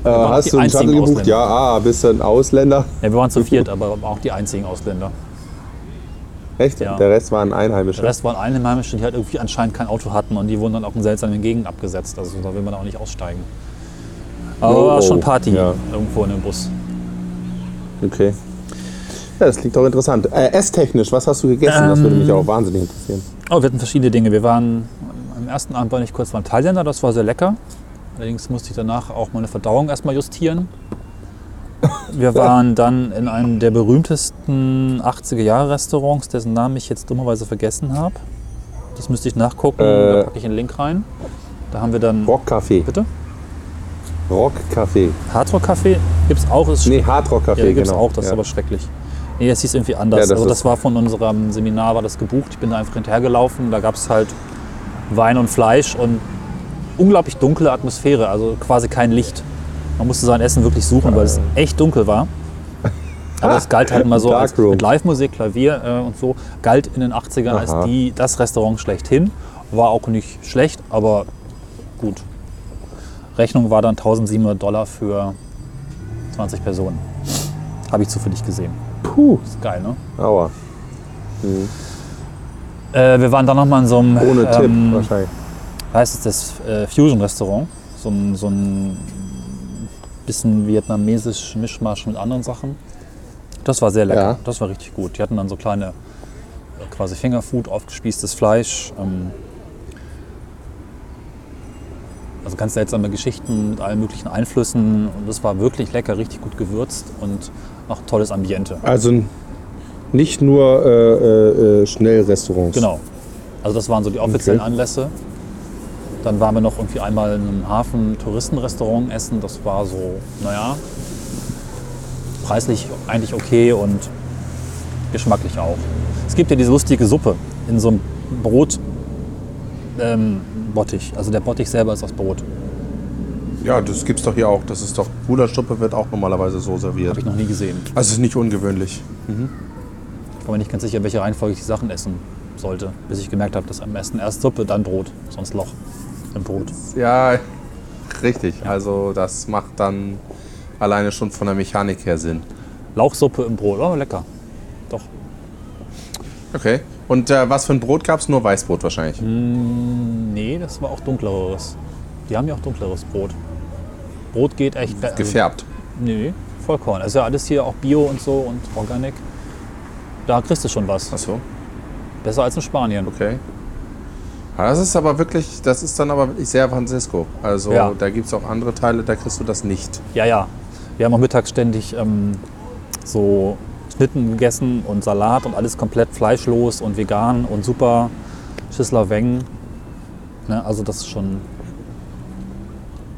Speaker 3: waren
Speaker 2: hast du einen Shuttle gebucht?
Speaker 3: Ausländer.
Speaker 2: Ja, ah, bist du ein Ausländer?
Speaker 3: ja, wir waren zu viert, aber auch die einzigen Ausländer.
Speaker 2: Echt?
Speaker 3: Ja.
Speaker 2: Der Rest waren Einheimische.
Speaker 3: Der Rest waren Einheimische, die halt irgendwie anscheinend kein Auto hatten und die wurden dann auch in seltsamen Gegenden abgesetzt. Also da will man auch nicht aussteigen. Aber
Speaker 2: Oh,
Speaker 3: war schon Party
Speaker 2: ja.
Speaker 3: irgendwo in dem Bus.
Speaker 2: Okay. Ja, das klingt doch interessant. Äh, esstechnisch, was hast du gegessen? das würde mich auch wahnsinnig interessieren.
Speaker 3: Oh, wir hatten verschiedene Dinge. Wir waren am ersten Abend war ich kurz beim Thailänder, das war sehr lecker. Allerdings musste ich danach auch meine Verdauung erstmal justieren. Wir waren dann in einem der berühmtesten 80er-Jahre-Restaurants, dessen Namen ich jetzt dummerweise vergessen habe. Das müsste ich nachgucken,
Speaker 2: Äh.
Speaker 3: da packe ich einen Link rein. Da haben wir dann.
Speaker 2: Rockcafé.
Speaker 3: Bitte?
Speaker 2: Rockcafé.
Speaker 3: Hardrock-Café gibt es auch. Ist
Speaker 2: Nee, Hardrock-Café,
Speaker 3: ja, gibt es
Speaker 2: genau.
Speaker 3: auch, das ist
Speaker 2: ja.
Speaker 3: aber schrecklich. Nee, das hieß irgendwie anders.
Speaker 2: Ja, das
Speaker 3: also das
Speaker 2: ist-
Speaker 3: war von unserem Seminar, war das gebucht. Ich bin da einfach hinterhergelaufen. Da gab es halt Wein und Fleisch und unglaublich dunkle Atmosphäre, also quasi kein Licht. Man musste sein Essen wirklich suchen, weil es echt dunkel war. Aber es galt halt immer so als mit Live-Musik, Klavier äh, und so, galt in den 80ern als
Speaker 2: Aha.
Speaker 3: die, das Restaurant schlechthin. War auch nicht schlecht, aber gut. Rechnung war dann 1700 Dollar für 20 Personen. Habe ich zufällig gesehen.
Speaker 2: Puh,
Speaker 3: Ist geil, ne?
Speaker 2: aua.
Speaker 3: Äh, wir waren dann nochmal in so einem,
Speaker 2: Ohne Tipp
Speaker 3: ähm,
Speaker 2: wahrscheinlich.
Speaker 3: heißt es, das äh, Fusion-Restaurant. So ein, so ein bisschen vietnamesisch Mischmasch mit anderen Sachen. Das war sehr lecker.
Speaker 2: Ja.
Speaker 3: Das war richtig gut. Die hatten dann so kleine, äh, quasi Fingerfood, aufgespießtes Fleisch. Ähm, also ganz seltsame Geschichten mit allen möglichen Einflüssen. Und das war wirklich lecker, richtig gut gewürzt und auch tolles Ambiente.
Speaker 2: Also nicht nur äh, äh, äh, Schnellrestaurants.
Speaker 3: Genau. Also das waren so die offiziellen
Speaker 2: Okay.
Speaker 3: Anlässe. Dann waren wir noch irgendwie einmal in einem Hafen-Touristenrestaurant essen. Das war so, naja, preislich eigentlich okay und geschmacklich auch. Es gibt ja diese lustige Suppe in so einem Brot. Ähm, Bottich. Also der Bottich selber ist aus Brot.
Speaker 2: Ja, das gibt's doch hier auch. Das ist doch Gulaschsuppe wird auch normalerweise so serviert.
Speaker 3: Habe ich noch nie gesehen.
Speaker 2: Also ist nicht ungewöhnlich.
Speaker 3: Ich war mir nicht ganz sicher, welche Reihenfolge ich die Sachen essen sollte, bis ich gemerkt habe, dass am besten erst Suppe, dann Brot, sonst Loch im Brot.
Speaker 2: Ja, richtig. Also das macht dann alleine schon von der Mechanik her Sinn.
Speaker 3: Lauchsuppe im Brot, oh lecker. Doch.
Speaker 2: Okay. Und äh, was für ein Brot gab's? Nur Weißbrot wahrscheinlich.
Speaker 3: Nee, das war auch dunkleres. Die haben ja auch dunkleres Brot. Brot geht echt.
Speaker 2: Gefärbt.
Speaker 3: Nee, Vollkorn. Also ja alles hier auch Bio und so und Organic. Da kriegst du schon was.
Speaker 2: Achso,
Speaker 3: Besser als in Spanien.
Speaker 2: okay. Ja, Das ist aber wirklich, das ist dann aber wirklich sehr Francisco. Also
Speaker 3: Ja.
Speaker 2: da gibt es auch andere Teile, da kriegst du das nicht.
Speaker 3: Ja, ja. Wir haben auch mittags ständig ähm, so Schnitten gegessen und Salat und alles komplett fleischlos und vegan und super Schissler Weng. Ne, also das ist schon.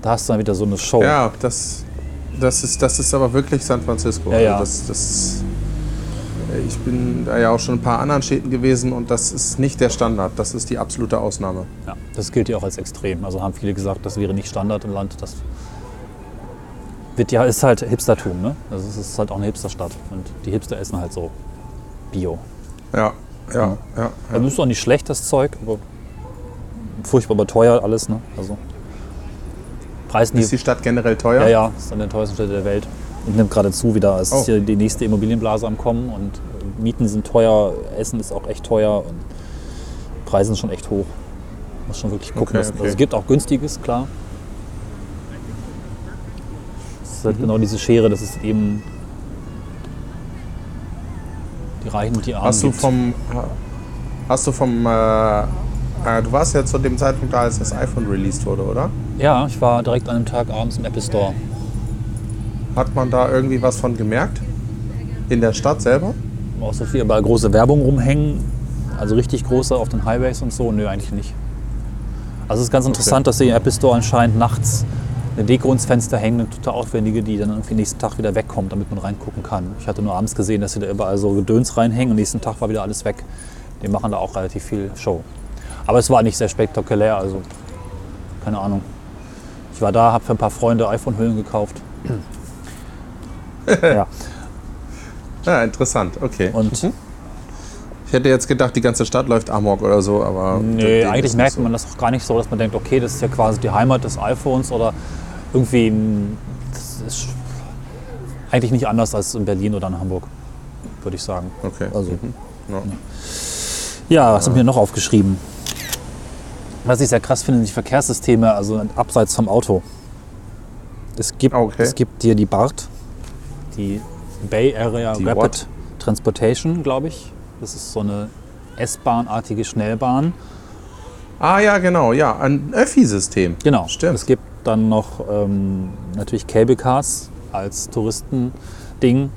Speaker 3: Da hast du dann wieder so eine Show.
Speaker 2: Ja, das, das, ist, das ist aber wirklich San Francisco.
Speaker 3: Ja, ja.
Speaker 2: Also das, das, ich bin da ja auch schon in ein paar anderen Städten gewesen und das ist nicht der Standard. Das ist die absolute Ausnahme.
Speaker 3: Ja, das gilt ja auch als extrem. Also haben viele gesagt, das wäre nicht Standard im Land. Das wird ja, ist halt Hipstertum, ne? Also es ist halt auch eine Hipsterstadt. Und die Hipster essen halt so Bio.
Speaker 2: Ja, ja, ja.
Speaker 3: Also ist auch nicht schlecht, das Zeug, aber furchtbar aber teuer alles, ne? Also
Speaker 2: Ist die
Speaker 3: Preisniveau.
Speaker 2: Stadt generell teuer?
Speaker 3: Ja, ja, ist eine der teuersten Städte der Welt. Nimmt gerade zu wieder. Es
Speaker 2: Oh.
Speaker 3: ist hier die nächste Immobilienblase am Kommen und äh, Mieten sind teuer, Essen ist auch echt teuer und Preise sind schon echt hoch. Muss schon wirklich gucken.
Speaker 2: Okay,
Speaker 3: dass-
Speaker 2: okay.
Speaker 3: Also es gibt auch günstiges, klar. Es ist halt
Speaker 2: Mhm.
Speaker 3: genau diese Schere, dass es eben die Reichen und die Armen
Speaker 2: Hast du
Speaker 3: gibt.
Speaker 2: vom, hast du vom äh, Äh, du warst ja zu dem Zeitpunkt da, als das iPhone released wurde, oder?
Speaker 3: Ja, ich war direkt an einem Tag abends im Apple Store.
Speaker 2: Hat man da irgendwie was von gemerkt? In der Stadt selber?
Speaker 3: Auch so viel überall große Werbung rumhängen. Also richtig große auf den Highways und so. Nö, eigentlich nicht. Also es ist ganz interessant, dass sie im Apple Store anscheinend nachts eine Deko ins Fenster hängen, eine total aufwendige, die dann irgendwie nächsten Tag wieder wegkommt, damit man reingucken kann. Ich hatte nur abends gesehen, dass sie da überall so Gedöns reinhängen und nächsten Tag war wieder alles weg. Die machen da auch relativ viel Show. Aber es war nicht sehr spektakulär, also keine Ahnung. Ich war da, habe für ein paar Freunde iPhone-Hüllen gekauft. ja,
Speaker 2: Ja, interessant. Okay.
Speaker 3: und
Speaker 2: Ich hätte jetzt gedacht, die ganze Stadt läuft Amok oder so, aber.
Speaker 3: Nee, eigentlich merkt
Speaker 2: so.
Speaker 3: man das auch gar nicht so, dass man denkt, okay, das ist ja quasi die Heimat des iPhones oder irgendwie, ein- das ist eigentlich nicht anders als in Berlin oder in Hamburg, würde ich sagen.
Speaker 2: Okay.
Speaker 3: Also,
Speaker 2: Mhm. Ja.
Speaker 3: ja, was haben wir noch aufgeschrieben? Was ich sehr krass finde, sind die Verkehrssysteme, also abseits vom Auto. Es gibt,
Speaker 2: Okay.
Speaker 3: es gibt hier die BART, die Bay Area
Speaker 2: Die
Speaker 3: Rapid
Speaker 2: what?
Speaker 3: Transportation, glaube ich. Das ist so eine S-Bahn-artige Schnellbahn.
Speaker 2: Ah, ja, genau. Ja, ein Öffi-System.
Speaker 3: Genau.
Speaker 2: Stimmt.
Speaker 3: Es gibt dann noch ähm, natürlich Cable Cars als Touristending.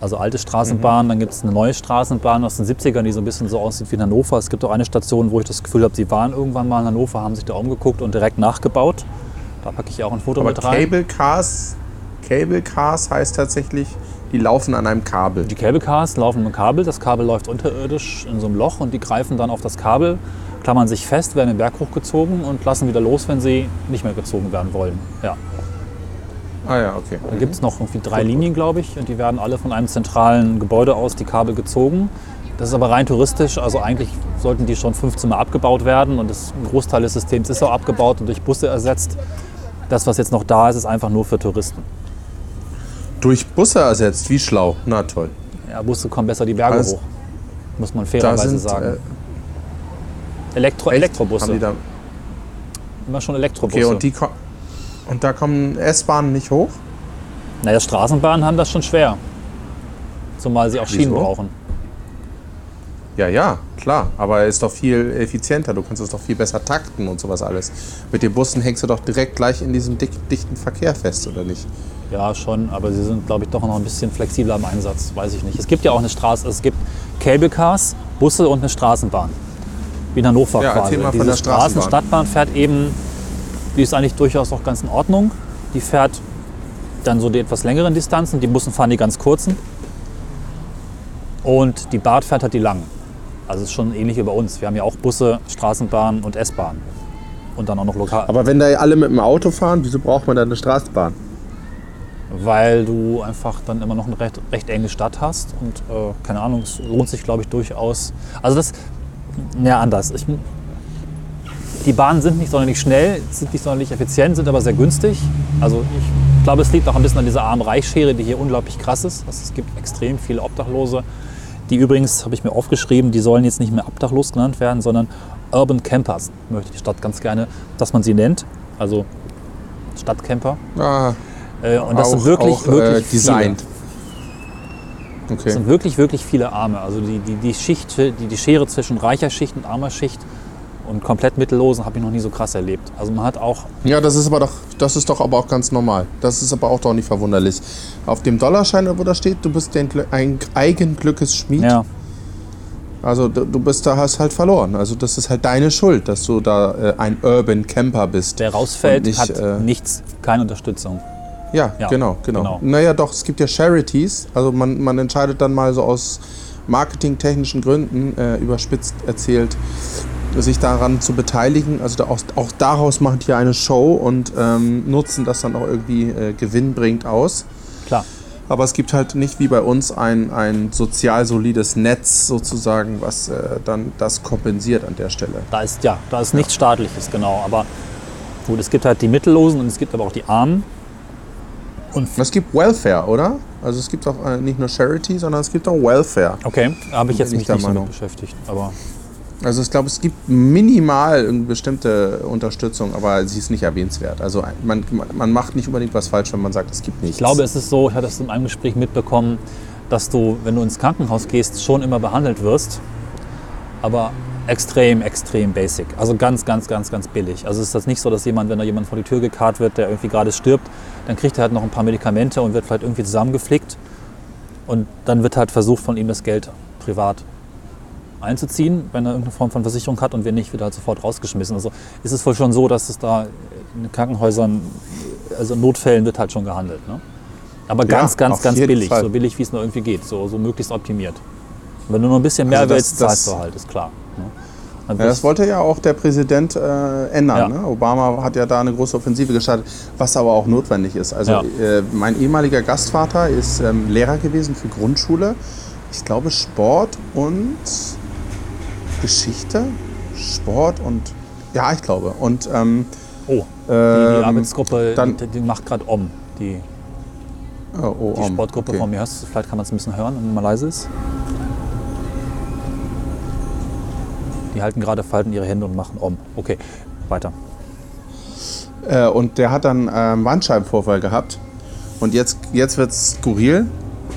Speaker 3: Also alte Straßenbahnen, dann gibt es eine neue Straßenbahn aus den 70ern, die so ein bisschen so aussieht wie in Hannover. Es gibt auch eine Station, wo ich das Gefühl habe, sie waren irgendwann mal in Hannover, haben sich da umgeguckt und direkt nachgebaut. Da packe ich auch ein Foto
Speaker 2: Aber
Speaker 3: mit rein.
Speaker 2: Cable Cars, Cable Cars heißt tatsächlich, die laufen an einem Kabel.
Speaker 3: Die Cable Cars laufen mit Kabel, das Kabel läuft unterirdisch in so einem Loch und die greifen dann auf das Kabel, klammern sich fest, werden den Berg hochgezogen und lassen wieder los, wenn sie nicht mehr gezogen werden wollen. Ja.
Speaker 2: Ah ja, okay.
Speaker 3: Da gibt es noch irgendwie drei Linien, glaube ich, und die werden alle von einem zentralen Gebäude aus die Kabel gezogen. Das ist aber rein touristisch, also eigentlich sollten die schon 15 Mal abgebaut werden und das, ein Großteil des Systems ist auch abgebaut und durch Busse ersetzt. Das, was jetzt noch da ist, ist einfach nur für Touristen.
Speaker 2: Durch Busse ersetzt, wie schlau. Na toll.
Speaker 3: Ja, Busse kommen besser die Berge
Speaker 2: Also,
Speaker 3: hoch, muss man fairerweise
Speaker 2: sind
Speaker 3: sagen.
Speaker 2: äh,
Speaker 3: Elektro
Speaker 2: echt?
Speaker 3: Elektrobusse,
Speaker 2: Haben die da,
Speaker 3: immer schon Elektrobusse.
Speaker 2: okay, und, die, und da kommen S-Bahnen nicht hoch?
Speaker 3: naja, Straßenbahnen haben das schon schwer, zumal sie auch Schienen
Speaker 2: Wieso?
Speaker 3: brauchen.
Speaker 2: Ja, ja, klar. Aber er ist doch viel effizienter. Du kannst es doch viel besser takten und sowas alles. Mit den Bussen hängst du doch direkt gleich in diesem dick, dichten Verkehr fest, oder nicht?
Speaker 3: Ja, schon, aber sie sind, glaube ich, doch noch ein bisschen flexibler im Einsatz, weiß ich nicht. Es gibt ja auch eine Straße, es gibt Cable Cars, Busse und eine Straßenbahn. Wie in Hannover
Speaker 2: Ja,
Speaker 3: quasi. Diese
Speaker 2: der Straßenbahn.
Speaker 3: Straßenstadtbahn fährt eben, die ist eigentlich durchaus auch ganz in Ordnung. Die fährt dann so die etwas längeren Distanzen, die Bussen fahren die ganz kurzen. Und die Bahn fährt halt die langen. Also es ist schon ähnlich wie bei uns. Wir haben ja auch Busse, Straßenbahn und S-Bahn. Und dann auch noch lokal.
Speaker 2: Aber wenn da alle mit dem Auto fahren, wieso braucht man dann eine Straßenbahn?
Speaker 3: Weil du einfach dann immer noch eine recht, recht enge Stadt hast und äh, keine Ahnung, es lohnt sich glaube ich durchaus. Also das, ja anders. Ich, die Bahnen sind nicht sonderlich schnell, sind nicht sonderlich effizient, sind aber sehr günstig. Also ich glaube, es liegt auch ein bisschen an dieser Arm-Reich-Schere, die hier unglaublich krass ist. Also es gibt extrem viele Obdachlose, die übrigens, habe ich mir aufgeschrieben, die sollen jetzt nicht mehr obdachlos genannt werden, sondern Urban Campers, möchte die Stadt ganz gerne, dass man sie nennt. Also Stadtcamper.
Speaker 2: Ah,
Speaker 3: Äh, und das
Speaker 2: auch,
Speaker 3: sind wirklich,
Speaker 2: auch,
Speaker 3: wirklich
Speaker 2: äh, designt.
Speaker 3: Das
Speaker 2: Okay.
Speaker 3: sind wirklich, wirklich viele Arme. Also die, die, die Schicht, die, die Schere zwischen reicher Schicht und armer Schicht und komplett Mittellosen habe ich noch nie so krass erlebt. Also man hat auch,
Speaker 2: Ja, das ist aber doch, das ist doch aber auch ganz normal. Das ist aber auch doch nicht verwunderlich. Auf dem Dollarschein, wo da steht, du bist ein, Glü- ein Eigenglückes Schmied.
Speaker 3: ja,
Speaker 2: Also du bist da hast halt verloren. Also das ist halt deine Schuld, dass du da äh, ein Urban Camper bist.
Speaker 3: der rausfällt,
Speaker 2: nicht,
Speaker 3: hat
Speaker 2: äh,
Speaker 3: nichts, keine Unterstützung.
Speaker 2: Ja,
Speaker 3: Ja,
Speaker 2: genau, genau,
Speaker 3: genau.
Speaker 2: Naja, doch, es gibt ja Charities. Also man, man entscheidet dann mal so aus marketingtechnischen Gründen, äh, überspitzt erzählt, sich daran zu beteiligen. Also da auch, auch daraus machen die eine Show und ähm, nutzen das dann auch irgendwie äh, gewinnbringend aus.
Speaker 3: Klar.
Speaker 2: Aber es gibt halt nicht wie bei uns ein, ein sozial solides Netz sozusagen, was äh, dann das kompensiert an der Stelle.
Speaker 3: Da ist, ja, da ist nichts Staatliches, genau. Aber gut, es gibt halt die Mittellosen und es gibt aber auch die Armen. Und
Speaker 2: Es gibt Welfare, oder? Also es gibt auch äh, nicht nur Charity, sondern es gibt auch Welfare.
Speaker 3: okay, da habe ich jetzt mich nicht so mit
Speaker 2: Meinung.
Speaker 3: beschäftigt. Aber
Speaker 2: Also ich glaube, es gibt minimal eine bestimmte Unterstützung, aber sie ist nicht erwähnenswert. Also man, man macht nicht unbedingt was falsch, wenn man sagt, es gibt nichts.
Speaker 3: ich glaube, es ist so, ich hatte es in einem Gespräch mitbekommen, dass du, wenn du ins Krankenhaus gehst, schon immer behandelt wirst. Aber extrem, extrem basic. Also ganz, ganz, ganz, ganz billig. Also es ist das nicht so, dass jemand, wenn da jemand vor die Tür gekarrt wird, der irgendwie gerade stirbt, dann kriegt er halt noch ein paar Medikamente und wird vielleicht irgendwie zusammengeflickt. Und dann wird halt versucht, von ihm das Geld privat einzuziehen, wenn er irgendeine Form von Versicherung hat und wenn nicht, wird er halt sofort rausgeschmissen. Also ist es wohl schon so, dass es da in Krankenhäusern, also in Notfällen wird halt schon gehandelt. Ne? Aber ganz,
Speaker 2: Ja,
Speaker 3: ganz, ganz billig.
Speaker 2: Fall.
Speaker 3: So billig, wie es nur irgendwie geht. So, so möglichst optimiert. Und wenn du nur ein bisschen mehr
Speaker 2: Also das-
Speaker 3: willst, zahlst du halt, ist klar. Ne?
Speaker 2: Ja,
Speaker 3: bist-
Speaker 2: das wollte ja auch der Präsident äh, ändern.
Speaker 3: Ja.
Speaker 2: Ne? Obama hat ja da eine große Offensive gestartet, was aber auch notwendig ist. Also
Speaker 3: Ja.
Speaker 2: äh, mein ehemaliger Gastvater ist ähm, Lehrer gewesen für Grundschule. Ich glaube Sport und Geschichte. Sport und ja, ich glaube. Und ähm,
Speaker 3: oh, die, die
Speaker 2: ähm,
Speaker 3: Arbeitsgruppe,
Speaker 2: dann-
Speaker 3: die, die macht gerade Om. Die,
Speaker 2: oh, oh,
Speaker 3: die Sportgruppe
Speaker 2: okay.
Speaker 3: von mir hörst vielleicht kann man es ein bisschen hören, wenn man mal leise ist. Die halten gerade, falten ihre Hände und machen Om. Okay, weiter.
Speaker 2: Äh, und der hat dann ähm, Bandscheibenvorfall gehabt. Und jetzt, jetzt wird es skurril.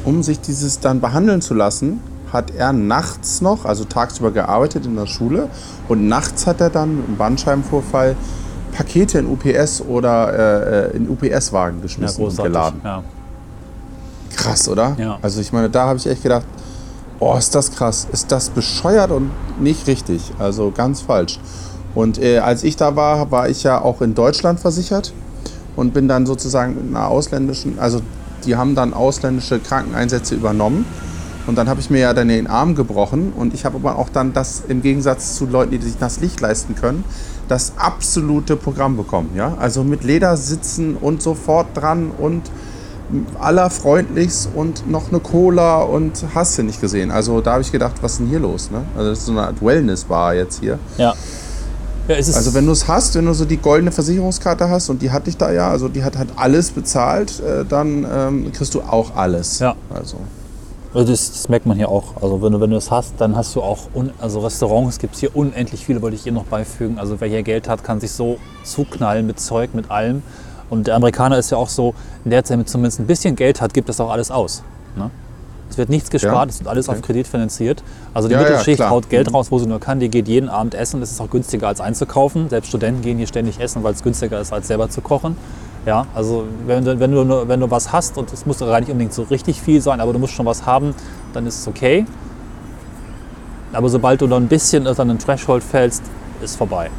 Speaker 2: Um sich dieses dann behandeln zu lassen, hat er nachts noch, also tagsüber gearbeitet in der Schule. Und nachts hat er dann im Bandscheibenvorfall Pakete in UPS oder äh, in UPS-Wagen
Speaker 3: Ja,
Speaker 2: geschmissen und
Speaker 3: großartig.
Speaker 2: geladen.
Speaker 3: Ja.
Speaker 2: Krass, oder?
Speaker 3: Ja.
Speaker 2: Also ich meine, da habe ich echt gedacht, oh, ist das krass, ist das bescheuert und nicht richtig, also ganz falsch. Und äh, als ich da war, war ich ja auch in Deutschland versichert und bin dann sozusagen mit einer ausländischen, also die haben dann ausländische Krankeneinsätze übernommen. Und dann habe ich mir ja dann den Arm gebrochen und ich habe aber auch dann das im Gegensatz zu Leuten, die sich das Licht leisten können, das absolute Programm bekommen. Ja? Also mit Ledersitzen und sofort dran und allerfreundlichst und noch eine Cola und hast du nicht gesehen. Also da habe ich gedacht, was ist denn hier los? Ne? Also das ist so eine Art Wellness-Bar jetzt hier.
Speaker 3: ja. ja
Speaker 2: Also wenn du es hast, wenn du so die goldene Versicherungskarte hast und die hatte ich da ja, also die hat halt alles bezahlt, äh, dann ähm, kriegst du auch alles.
Speaker 3: Ja.
Speaker 2: Also
Speaker 3: Also das, das merkt man hier auch. Also wenn du, wenn du das hast, dann hast du auch, un, also Restaurants gibt es hier unendlich viele, wollte ich hier noch beifügen. Also wer hier Geld hat, kann sich so zuknallen mit Zeug, mit allem. Und der Amerikaner ist ja auch so, in der Zeit, mit zumindest ein bisschen Geld hat, gibt das auch alles aus. Ne? Es wird nichts gespart,
Speaker 2: Ja,
Speaker 3: es wird alles
Speaker 2: okay.
Speaker 3: auf Kredit finanziert. Also die
Speaker 2: Ja, ja,
Speaker 3: Mittelschicht
Speaker 2: klar.
Speaker 3: haut Geld
Speaker 2: Mhm.
Speaker 3: raus, wo sie nur kann. Die geht jeden Abend essen. Das ist auch günstiger als einzukaufen. Selbst Studenten gehen hier ständig essen, weil es günstiger ist, als selber zu kochen. Ja, also wenn, du- wenn, du, wenn du was hast und es muss gar nicht unbedingt so richtig viel sein, aber du musst schon was haben, dann ist es okay. Aber sobald du noch ein bisschen unter einen Threshold fällst, ist vorbei.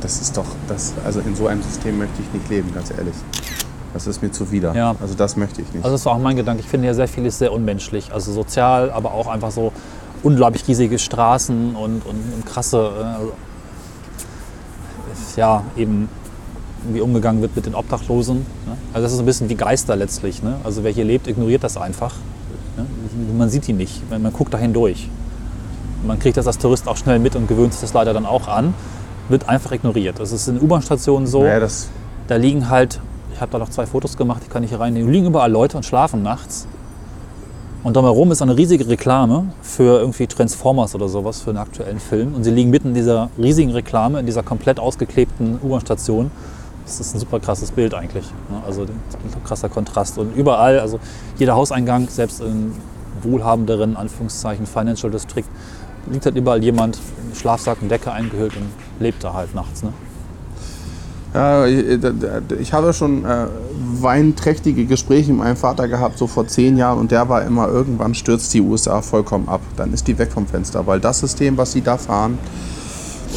Speaker 2: Das ist doch, das, also in so einem System möchte ich nicht leben, ganz ehrlich. Das ist mir zuwider.
Speaker 3: Ja.
Speaker 2: Also das möchte ich nicht.
Speaker 3: Also das war auch mein Gedanke. Ich finde ja sehr vieles sehr unmenschlich. Also sozial, aber auch einfach so unglaublich riesige Straßen und, und, und krasse, äh, ja, eben wie umgegangen wird mit den Obdachlosen. Ne? Also das ist ein bisschen wie Geister letztlich. Ne? Also wer hier lebt, ignoriert das einfach. Ne? Man sieht die nicht, man, man guckt da hindurch. Man kriegt das als Tourist auch schnell mit und gewöhnt sich das leider dann auch an. Wird einfach ignoriert. Das ist in U-Bahn-Stationen so.
Speaker 2: naja,
Speaker 3: Da liegen halt, ich habe da noch zwei Fotos gemacht, die kann ich hier reinnehmen. Da liegen überall Leute und schlafen nachts. Und drumherum ist eine riesige Reklame für irgendwie Transformers oder sowas, für einen aktuellen Film. Und sie liegen mitten in dieser riesigen Reklame, in dieser komplett ausgeklebten U-Bahn-Station. Das ist ein super krasses Bild eigentlich. ne? Also ein krasser Kontrast. Und überall, also jeder Hauseingang, selbst in wohlhabenderen, Anführungszeichen, Financial District, liegt halt überall jemand, Schlafsack und Decke eingehüllt und lebt da halt nachts. Ne?
Speaker 2: Ja, ich ich habe schon äh, weinträchtige Gespräche mit meinem Vater gehabt, so vor zehn Jahren, und der war immer, irgendwann stürzt die USA vollkommen ab. Dann ist die weg vom Fenster, weil das System, was sie da fahren,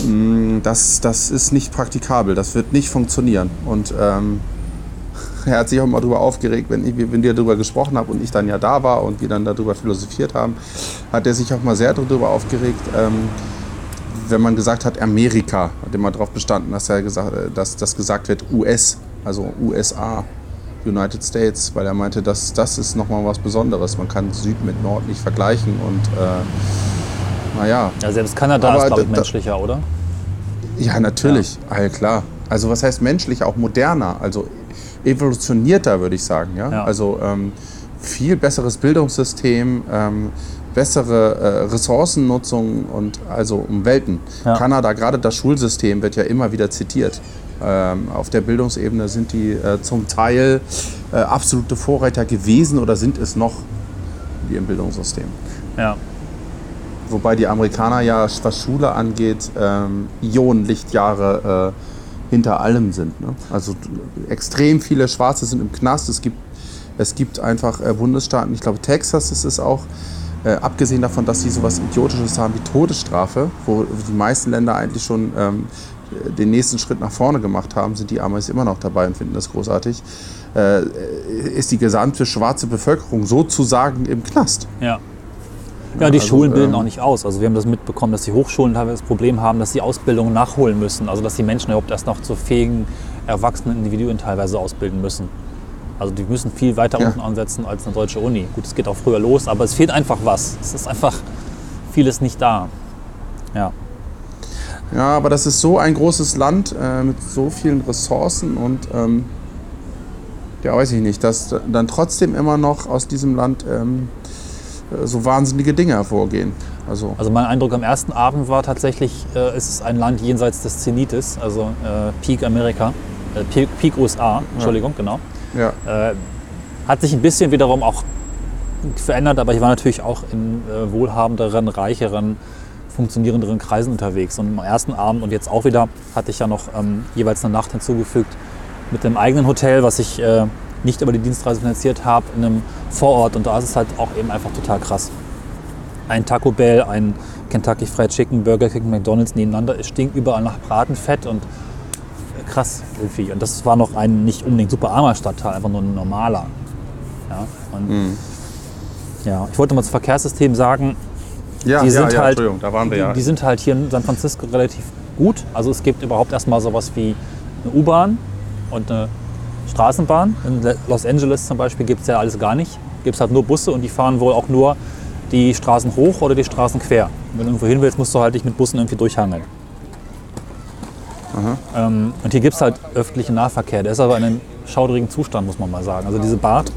Speaker 2: mh, das, das ist nicht praktikabel, das wird nicht funktionieren. Und ähm, er hat sich auch mal darüber aufgeregt, wenn, ich, wenn wir darüber gesprochen haben und ich dann ja da war und wir dann darüber philosophiert haben, hat er sich auch mal sehr darüber aufgeregt, ähm, wenn man gesagt hat Amerika, hat immer darauf bestanden, dass, er gesagt, äh, dass das gesagt wird US, also USA, United States, weil er meinte, dass das ist nochmal was Besonderes. Man kann Süd mit Nord nicht vergleichen und äh, naja,
Speaker 3: Ja, selbst Kanada
Speaker 2: Aber
Speaker 3: ist, glaube ich,
Speaker 2: da-
Speaker 3: menschlicher, oder?
Speaker 2: ja natürlich, all klar. Also was heißt menschlich, auch moderner, also evolutionierter würde ich sagen. Ja?
Speaker 3: Ja.
Speaker 2: Also ähm, viel besseres Bildungssystem, ähm, bessere äh, Ressourcennutzung und also um Welten.
Speaker 3: Ja.
Speaker 2: Kanada, gerade das Schulsystem wird ja immer wieder zitiert. Ähm, auf der Bildungsebene sind die äh, zum Teil äh, absolute Vorreiter gewesen oder sind es noch, wie im Bildungssystem.
Speaker 3: Ja.
Speaker 2: wobei die Amerikaner ja, was Schule angeht, ähm, Ionenlichtjahre äh, hinter allem sind. Ne? Also extrem viele Schwarze sind im Knast. Es gibt, es gibt einfach äh, Bundesstaaten, ich glaube Texas ist es auch, äh, abgesehen davon, dass sie sowas Idiotisches haben wie Todesstrafe, wo die meisten Länder eigentlich schon ähm, den nächsten Schritt nach vorne gemacht haben, sind die Amis immer noch dabei und finden das großartig, äh, ist die gesamte schwarze Bevölkerung sozusagen im Knast.
Speaker 3: Ja. Ja, die
Speaker 2: also,
Speaker 3: Schulen bilden
Speaker 2: ähm,
Speaker 3: auch nicht aus. Also wir haben das mitbekommen, dass die Hochschulen teilweise das Problem haben, dass die Ausbildung nachholen müssen. Also dass die Menschen überhaupt erst noch zu fähigen, erwachsenen Individuen teilweise ausbilden müssen. Also die müssen viel weiter
Speaker 2: Ja.
Speaker 3: unten ansetzen als eine deutsche Uni. Gut, es geht auch früher los, aber es fehlt einfach was. Es ist einfach vieles nicht da. Ja.
Speaker 2: Ja, aber das ist so ein großes Land äh, mit so vielen Ressourcen und ähm, ja, weiß ich nicht, dass dann trotzdem immer noch aus diesem Land ähm, äh, so wahnsinnige Dinge hervorgehen. Also,
Speaker 3: Also mein Eindruck am ersten Abend war tatsächlich, äh, es ist ein Land jenseits des Zenites, also äh, Peak Amerika, äh, Peak, Peak USA, Entschuldigung, genau.
Speaker 2: Ja.
Speaker 3: Äh, hat sich ein bisschen wiederum auch verändert, aber ich war natürlich auch in äh, wohlhabenderen, reicheren, funktionierenderen Kreisen unterwegs. Und am ersten Abend und jetzt auch wieder hatte ich ja noch ähm, jeweils eine Nacht hinzugefügt mit dem eigenen Hotel, was ich äh, nicht über die Dienstreise finanziert habe, in einem Vorort. Und da ist es halt auch eben einfach total krass. Ein Taco Bell, ein Kentucky Fried Chicken, Burger King, McDonalds nebeneinander. Es stinkt überall nach Bratenfett und krass irgendwie. Und das war noch ein nicht unbedingt super armer Stadtteil, einfach nur ein normaler. Ja, und ja, ich wollte mal zum Verkehrssystem sagen,
Speaker 2: ja,
Speaker 3: die sind
Speaker 2: ja,
Speaker 3: halt,
Speaker 2: da waren wir ja.
Speaker 3: die sind halt hier in San Francisco relativ gut. Also es gibt überhaupt erstmal sowas wie eine U-Bahn und eine Straßenbahn. In Los Angeles zum Beispiel gibt es ja alles gar nicht. Gibt es halt nur Busse und die fahren wohl auch nur die Straßen hoch oder die Straßen quer. Und wenn du irgendwo hin willst, musst du halt dich mit Bussen irgendwie durchhangeln. Ähm, und hier gibt es halt öffentlichen Nahverkehr. Der ist aber in einem schaudrigen Zustand, muss man mal sagen. Also diese BART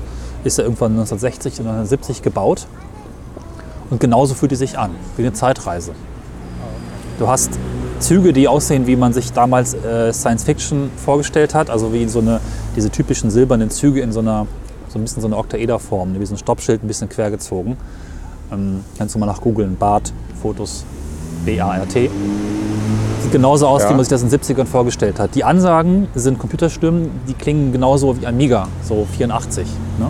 Speaker 3: ist ja irgendwann 1960 und 1970 gebaut. Und genauso fühlt die sich an, wie eine Zeitreise. Du hast Züge, die aussehen, wie man sich damals äh, Science Fiction vorgestellt hat, also wie so eine, diese typischen silbernen Züge in so einer, so ein bisschen so einer Oktaederform, wie so ein Stoppschild ein bisschen quer gezogen. Ähm, kannst du mal nach googeln, BART, Fotos, B-A-R-T. Sieht genauso aus,
Speaker 2: Ja.
Speaker 3: wie man sich das in den 70ern vorgestellt hat. Die Ansagen sind Computerstimmen, die klingen genauso wie Amiga, so 84. Ne?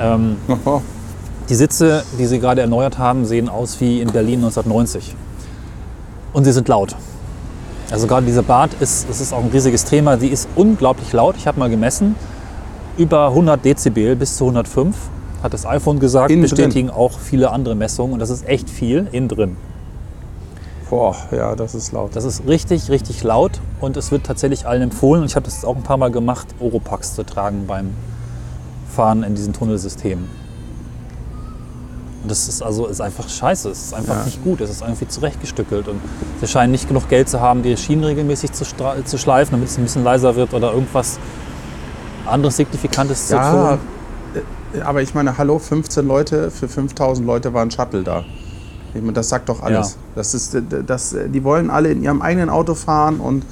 Speaker 3: Ähm, die Sitze, die sie gerade erneuert haben, sehen aus wie in Berlin 1990. Und sie sind laut. Also gerade diese Bart ist, das ist auch ein riesiges Thema. Die ist unglaublich laut. Ich habe mal gemessen. Über 100 Dezibel bis zu 105, hat das iPhone gesagt.
Speaker 2: Innen drin.
Speaker 3: bestätigen auch viele andere Messungen. Und das ist echt viel innen drin.
Speaker 2: Boah, ja, das ist laut.
Speaker 3: Das ist richtig, richtig laut. Und es wird tatsächlich allen empfohlen. Und ich habe das auch ein paar Mal gemacht, Oropax zu tragen beim Fahren in diesen Tunnelsystemen. Und das ist also ist einfach scheiße. Es ist einfach
Speaker 2: Ja.
Speaker 3: nicht gut. Es ist irgendwie zurechtgestückelt. Und sie scheinen nicht genug Geld zu haben, die Schienen regelmäßig zu, zu schleifen, damit es ein bisschen leiser wird oder irgendwas anderes Signifikantes zu
Speaker 2: Ja,
Speaker 3: tun.
Speaker 2: äh, aber ich meine, hallo, 15 Leute, für 5000 Leute war ein Shuttle da. Ich meine, das sagt doch alles.
Speaker 3: Ja.
Speaker 2: Das ist, äh, das, äh, die wollen alle in ihrem eigenen Auto fahren und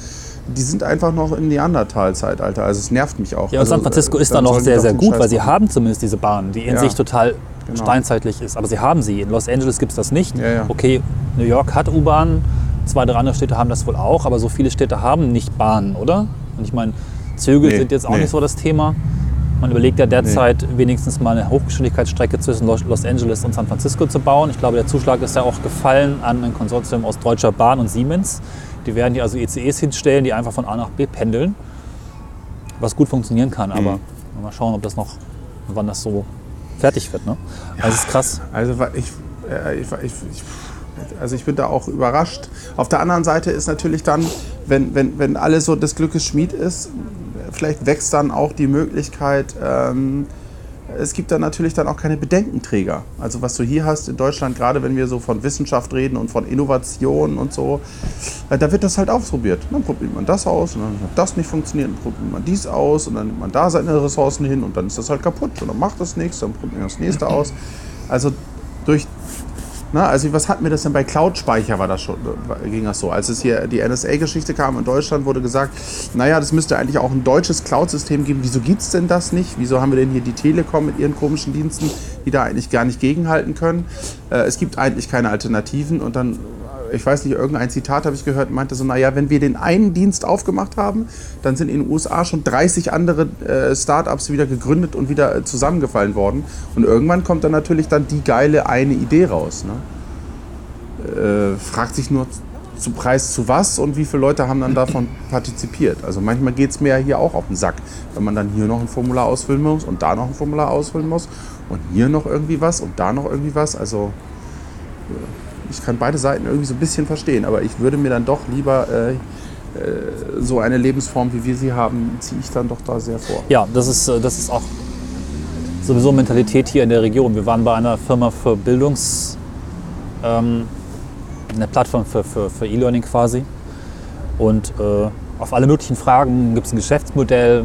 Speaker 2: die sind einfach noch in Neandertal-Zeitalter. Also es nervt mich auch.
Speaker 3: Ja, und
Speaker 2: also,
Speaker 3: San Francisco
Speaker 2: äh,
Speaker 3: ist da noch sehr, sehr gut,
Speaker 2: Scheiß
Speaker 3: weil sie haben zumindest diese Bahn, die in
Speaker 2: Ja,
Speaker 3: sich total
Speaker 2: genau.
Speaker 3: steinzeitlich ist. Aber sie haben sie. In Los Angeles gibt es das nicht.
Speaker 2: Ja, ja.
Speaker 3: Okay, New York hat U-Bahn, zwei, drei andere Städte haben das wohl auch, aber so viele Städte haben nicht Bahnen, oder? Und ich meine, Züge
Speaker 2: Nee,
Speaker 3: sind jetzt auch
Speaker 2: nee.
Speaker 3: nicht so das Thema. Man überlegt ja derzeit wenigstens mal eine Hochgeschwindigkeitsstrecke zwischen Los Angeles und San Francisco zu bauen. Ich glaube, der Zuschlag ist ja auch gefallen an ein Konsortium aus Deutscher Bahn und Siemens. Die werden hier also ICEs hinstellen, die einfach von A nach B pendeln, was gut funktionieren kann. Aber mal schauen, ob das noch, wann das so fertig wird. Ne? Also es ist krass.
Speaker 2: Also ich, äh, ich, ich, ich, also ich bin da auch überrascht. Auf der anderen Seite ist natürlich dann, wenn, wenn, wenn alles so des Glückes Schmied ist, vielleicht wächst dann auch die Möglichkeit, ähm, es gibt dann natürlich dann auch keine Bedenkenträger. Also was du hier hast in Deutschland, gerade wenn wir so von Wissenschaft reden und von Innovation und so, äh, da wird das halt ausprobiert. Dann probiert man das aus und dann hat das nicht funktioniert, dann probiert man dies aus und dann nimmt man da seine Ressourcen hin und dann ist das halt kaputt und dann macht das nichts, dann probiert man das nächste aus. Also durch Na, also was hatten wir das denn bei Cloud-Speicher war das schon, ging das so. Als es hier die NSA-Geschichte kam in Deutschland, wurde gesagt, naja, das müsste eigentlich auch ein deutsches Cloud-System geben. Wieso gibt es denn das nicht? Wieso haben wir denn hier die Telekom mit ihren komischen Diensten, die da eigentlich gar nicht gegenhalten können? Äh, es gibt eigentlich keine Alternativen und dann ich weiß nicht, irgendein Zitat habe ich gehört, meinte so, naja, wenn wir den einen Dienst aufgemacht haben, dann sind in den USA schon 30 andere äh, Startups wieder gegründet und wieder äh, zusammengefallen worden. Und irgendwann kommt dann natürlich dann die geile eine Idee raus. Ne? Äh, fragt sich nur zu Preis zu was und wie viele Leute haben dann davon partizipiert. Also manchmal geht es mir ja hier auch auf den Sack, wenn man dann hier noch ein Formular ausfüllen muss und da noch ein Formular ausfüllen muss und hier noch irgendwie was und da noch irgendwie was. Also ich kann beide Seiten irgendwie so ein bisschen verstehen, aber ich würde mir dann doch lieber äh, äh, so eine Lebensform, wie wir sie haben, ziehe ich dann doch da sehr vor.
Speaker 3: Ja, das ist, äh, das ist auch sowieso Mentalität hier in der Region. Wir waren bei einer Firma für Bildungs, ähm, eine Plattform für, für, für E-Learning quasi. Und äh, auf alle möglichen Fragen gibt es ein Geschäftsmodell,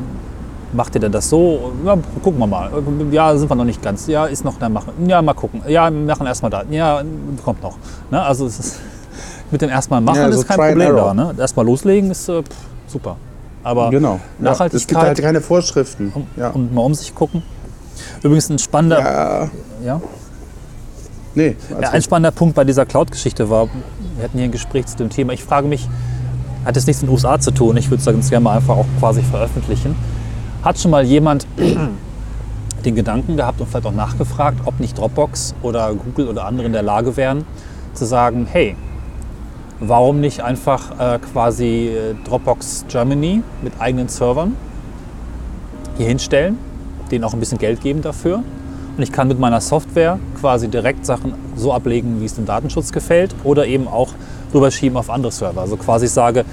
Speaker 3: macht ihr denn das so? Ja, gucken wir mal. Ja, sind wir noch nicht ganz. Ja, ist noch, dann machen. Ja, mal gucken. Ja, machen erstmal da. Ja, kommt noch. Ne? Also es ist, mit dem erstmal machen ja, so ist kein Problem da. Ne? Erstmal loslegen ist äh, pff, super. Aber
Speaker 2: genau.
Speaker 3: Nachhaltigkeit. Ja, es
Speaker 2: gibt halt keine Vorschriften.
Speaker 3: Ja. Und mal um sich gucken. Übrigens ein spannender.
Speaker 2: Ja.
Speaker 3: ja?
Speaker 2: Nee.
Speaker 3: Ja, ein spannender Punkt bei dieser Cloud-Geschichte war, wir hatten hier ein Gespräch zu dem Thema. Ich frage mich, hat es nichts mit den USA zu tun? Ich würde es ganz gerne mal einfach auch quasi veröffentlichen. Hat schon mal jemand den Gedanken gehabt und vielleicht auch nachgefragt, ob nicht Dropbox oder Google oder andere in der Lage wären, zu sagen, hey, warum nicht einfach äh, quasi äh, Dropbox Germany mit eigenen Servern hier hinstellen, denen auch ein bisschen Geld geben dafür. Und ich kann mit meiner Software quasi direkt Sachen so ablegen, wie es dem Datenschutz gefällt oder eben auch rüberschieben auf andere Server. Also quasi sage,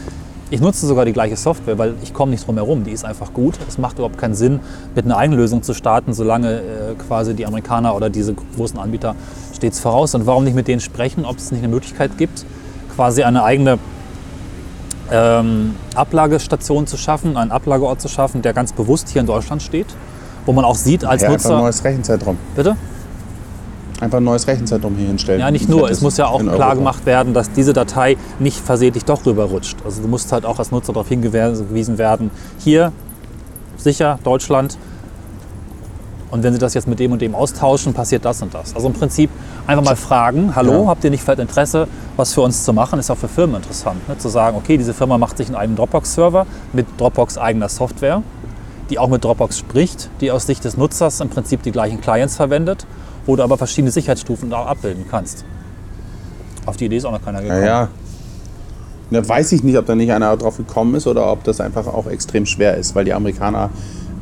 Speaker 3: ich nutze sogar die gleiche Software, weil ich komme nicht drum herum. Die ist einfach gut. Es macht überhaupt keinen Sinn, mit einer eigenen Lösung zu starten, solange äh, quasi die Amerikaner oder diese großen Anbieter stets voraus. Und warum nicht mit denen sprechen, ob es nicht eine Möglichkeit gibt, quasi eine eigene ähm, Ablagestation zu schaffen, einen Ablageort zu schaffen, der ganz bewusst hier in Deutschland steht, wo man auch sieht als
Speaker 2: ja,
Speaker 3: Nutzer.
Speaker 2: Ein neues Rechenzentrum.
Speaker 3: Bitte?
Speaker 2: Einfach ein neues Rechenzentrum hier hinstellen.
Speaker 3: Ja, nicht nur. Es muss ja auch klar gemacht werden, dass diese Datei nicht versehentlich doch rüberrutscht. Also du musst halt auch als Nutzer darauf hingewiesen werden, hier sicher Deutschland. Und wenn Sie das jetzt mit dem und dem austauschen, passiert das und das. Also im Prinzip einfach mal fragen, hallo, ja. habt ihr nicht vielleicht Interesse, was für uns zu machen? Ist auch für Firmen interessant, ne? zu sagen, okay, diese Firma macht sich einen eigenen Dropbox-Server mit Dropbox eigener Software, die auch mit Dropbox spricht, die aus Sicht des Nutzers im Prinzip die gleichen Clients verwendet wo du aber verschiedene Sicherheitsstufen da abbilden kannst. Auf die Idee ist auch noch keiner gekommen.
Speaker 2: Ja, ja. Da weiß ich nicht, ob da nicht einer drauf gekommen ist oder ob das einfach auch extrem schwer ist, weil die Amerikaner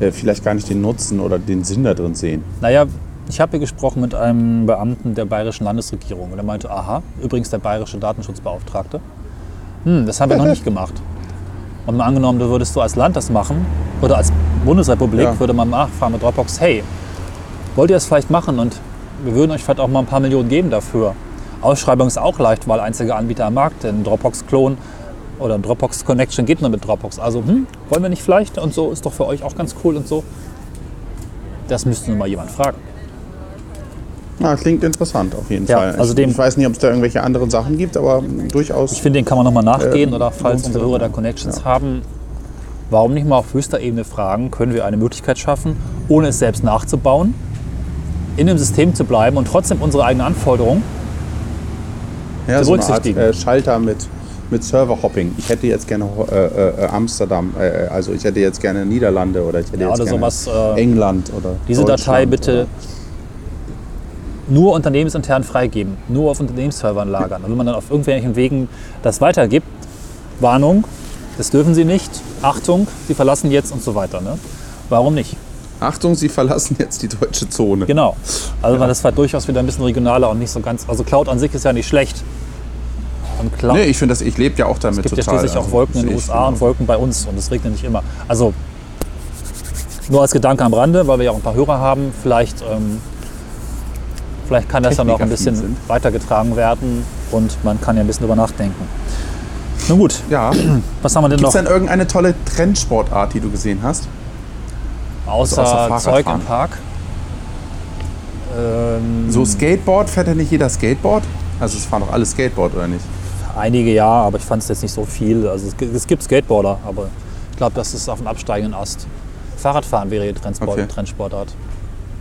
Speaker 2: äh, vielleicht gar nicht den Nutzen oder den Sinn da drin sehen.
Speaker 3: Naja, ich habe hier gesprochen mit einem Beamten der bayerischen Landesregierung und er meinte, aha, übrigens der bayerische Datenschutzbeauftragte. Hm, das haben wir noch nicht gemacht. Und mal angenommen, du würdest du als Land das machen oder als Bundesrepublik, ja. würde man nachfragen mit Dropbox, hey, wollt ihr das vielleicht machen? Und wir würden euch vielleicht auch mal ein paar Millionen geben dafür. Ausschreibung ist auch leicht, weil einziger Anbieter am Markt, ein Dropbox-Klon oder ein Dropbox-Connection geht nur mit Dropbox. Also, hm, wollen wir nicht vielleicht? Und so ist doch für euch auch ganz cool und so. Das müsste nur mal jemand fragen.
Speaker 2: Na, klingt interessant auf jeden
Speaker 3: ja,
Speaker 2: Fall.
Speaker 3: Also dem,
Speaker 2: ich weiß nicht, ob es da irgendwelche anderen Sachen gibt, aber durchaus.
Speaker 3: Ich finde, den kann man nochmal nachgehen äh, oder falls unsere Hörer da Connections ja. haben, warum nicht mal auf höchster Ebene fragen, können wir eine Möglichkeit schaffen, ohne es selbst nachzubauen, in dem System zu bleiben und trotzdem unsere eigenen Anforderungen
Speaker 2: ja, zu berücksichtigen. So eine Art, äh, Schalter mit, mit Server-Hopping. Ich hätte jetzt gerne äh, äh, Amsterdam, äh, also ich hätte jetzt gerne Niederlande oder ich hätte ja, jetzt gerne sowas, äh, England oder
Speaker 3: Diese Datei bitte oder? Nur unternehmensintern freigeben, nur auf Unternehmensservern lagern. Und wenn man dann auf irgendwelchen Wegen das weitergibt, Warnung, das dürfen Sie nicht, Achtung, Sie verlassen jetzt und so weiter. Ne? Warum nicht?
Speaker 2: Achtung, Sie verlassen jetzt die deutsche Zone.
Speaker 3: Genau. Also ja. das war durchaus wieder ein bisschen regionaler und nicht so ganz. Also Cloud an sich ist ja nicht schlecht.
Speaker 2: Und Cloud, nee, ich finde das, ich lebe ja auch damit
Speaker 3: es gibt
Speaker 2: total.
Speaker 3: ja schließlich auch also, Wolken in den USA und Wolken bei uns und es regnet nicht immer. Also nur als Gedanke am Rande, weil wir ja auch ein paar Hörer haben, vielleicht, ähm, vielleicht kann das dann noch ein bisschen sind. weitergetragen werden und man kann ja ein bisschen drüber nachdenken. Nun gut,
Speaker 2: ja.
Speaker 3: was haben wir denn
Speaker 2: Gibt's
Speaker 3: noch?
Speaker 2: Gibt es denn irgendeine tolle Trendsportart, die du gesehen hast?
Speaker 3: Außer, also außer Zeug im Park.
Speaker 2: Ähm, so Skateboard, fährt ja nicht jeder Skateboard? Also es fahren doch alle Skateboard, oder nicht?
Speaker 3: Einige ja, aber ich fand es jetzt nicht so viel. Also es, gi- es gibt Skateboarder, aber ich glaube, das ist auf dem absteigenden Ast. Fahrradfahren wäre die Trendsport,
Speaker 2: Okay.
Speaker 3: Trendsportart.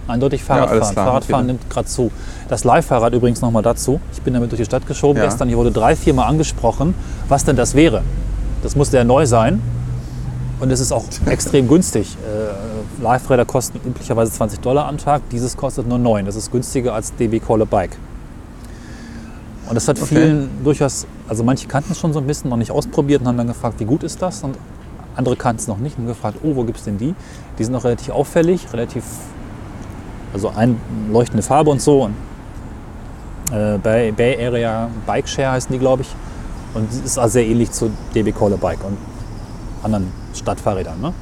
Speaker 3: Eindeutig Fahrradfahren.
Speaker 2: klar,
Speaker 3: Fahrradfahren nimmt gerade zu. Das Leihfahrrad übrigens nochmal dazu. Ich bin damit durch die Stadt geschoben
Speaker 2: Ja.
Speaker 3: gestern. Hier wurde drei, vier Mal angesprochen, was denn das wäre. Das musste ja neu sein. Und es ist auch extrem günstig. Äh, Leihräder kosten üblicherweise 20 Dollar am Tag. Dieses kostet nur 9. Das ist günstiger als DB Call a Bike. Und das hat
Speaker 2: Okay.
Speaker 3: vielen durchaus, also manche kannten es schon so ein bisschen, noch nicht ausprobiert und haben dann gefragt, wie gut ist das? Und andere kannten es noch nicht und haben gefragt, oh, wo gibt es denn die? Die sind auch relativ auffällig, relativ, also einleuchtende Farbe und so. Und, äh, Bay, Bay Area Bike Share heißen die, glaube ich. Und es ist auch sehr ähnlich zu DB a Bike und anderen Stadtfahrrädern. Ne?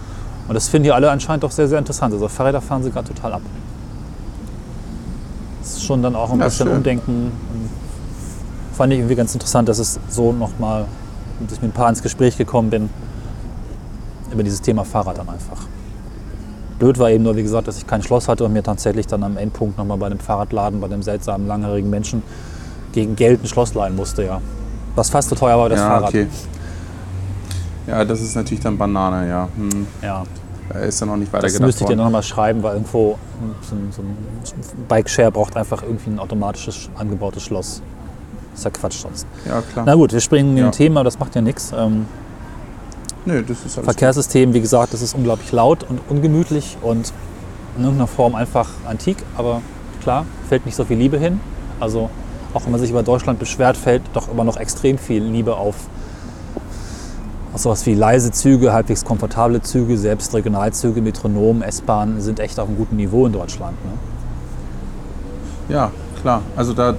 Speaker 3: Und das finden die alle anscheinend doch sehr, sehr interessant. Also Fahrräder fahren sie gerade total ab. Das ist schon dann auch ein
Speaker 2: Ja,
Speaker 3: bisschen
Speaker 2: schön.
Speaker 3: Umdenken. Fand ich irgendwie ganz interessant, dass es so nochmal, dass ich mit ein paar ins Gespräch gekommen bin über dieses Thema Fahrrad dann einfach. Blöd war eben nur, wie gesagt, dass ich kein Schloss hatte und mir tatsächlich dann am Endpunkt nochmal bei dem Fahrradladen, bei dem seltsamen, langhaarigen Menschen gegen Geld ein Schloss leihen musste, ja. Was fast so teuer war wie das
Speaker 2: ja,
Speaker 3: Fahrrad.
Speaker 2: okay. Ja, das ist natürlich dann Banane, ja. Hm.
Speaker 3: Ja.
Speaker 2: Da ist dann noch nicht weiter
Speaker 3: Das müsste ich dir
Speaker 2: worden.
Speaker 3: noch mal schreiben, weil irgendwo so ein, so ein Bike-Share braucht einfach irgendwie ein automatisches angebautes Schloss. Das ist ja Quatsch sonst.
Speaker 2: Ja, klar.
Speaker 3: Na gut, wir springen in
Speaker 2: Ja.
Speaker 3: ein Thema, das macht ja nichts. Ähm,
Speaker 2: Nö, das ist alles
Speaker 3: Verkehrssystem, wie gesagt, das ist unglaublich laut und ungemütlich und in irgendeiner Form einfach antik, aber klar, fällt nicht so viel Liebe hin. Also auch wenn man sich über Deutschland beschwert, fällt doch immer noch extrem viel Liebe auf, sowas wie leise Züge, halbwegs komfortable Züge, selbst Regionalzüge, Metronom, S-Bahn sind echt auf einem guten Niveau in Deutschland. Ne?
Speaker 2: Ja, klar. Also da äh,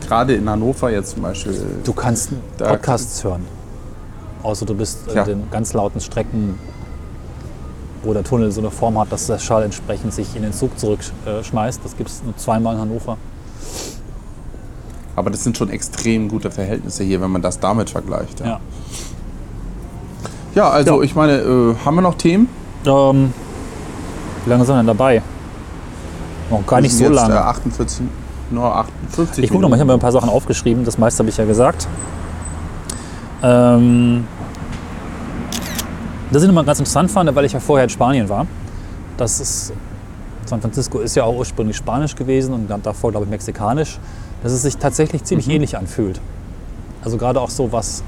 Speaker 2: gerade in Hannover jetzt zum Beispiel. äh,
Speaker 3: Du kannst Podcasts hören. Außer du bist in den ganz lauten Strecken, wo der Tunnel so eine Form hat, dass der Schall entsprechend sich in den Zug zurückschmeißt. Das gibt es nur zweimal in Hannover.
Speaker 2: Aber das sind schon extrem gute Verhältnisse hier, wenn man das damit vergleicht. Ja,
Speaker 3: Ja.
Speaker 2: ja also
Speaker 3: Ja.
Speaker 2: ich meine, äh, haben wir noch Themen?
Speaker 3: Ähm, wie lange sind wir denn dabei? Noch gar nicht so
Speaker 2: jetzt,
Speaker 3: lange.
Speaker 2: Äh, 48, nur 58
Speaker 3: Ich gucke noch mal, ich habe mir ein paar Sachen aufgeschrieben. Das meiste habe ich ja gesagt. Ähm, das ich nochmal ganz interessant fand, weil ich ja vorher in Spanien war. Das ist, San Francisco ist ja auch ursprünglich Spanisch gewesen und dann davor, glaube ich, Mexikanisch. Dass es sich tatsächlich ziemlich ähnlich anfühlt. Also gerade auch so was.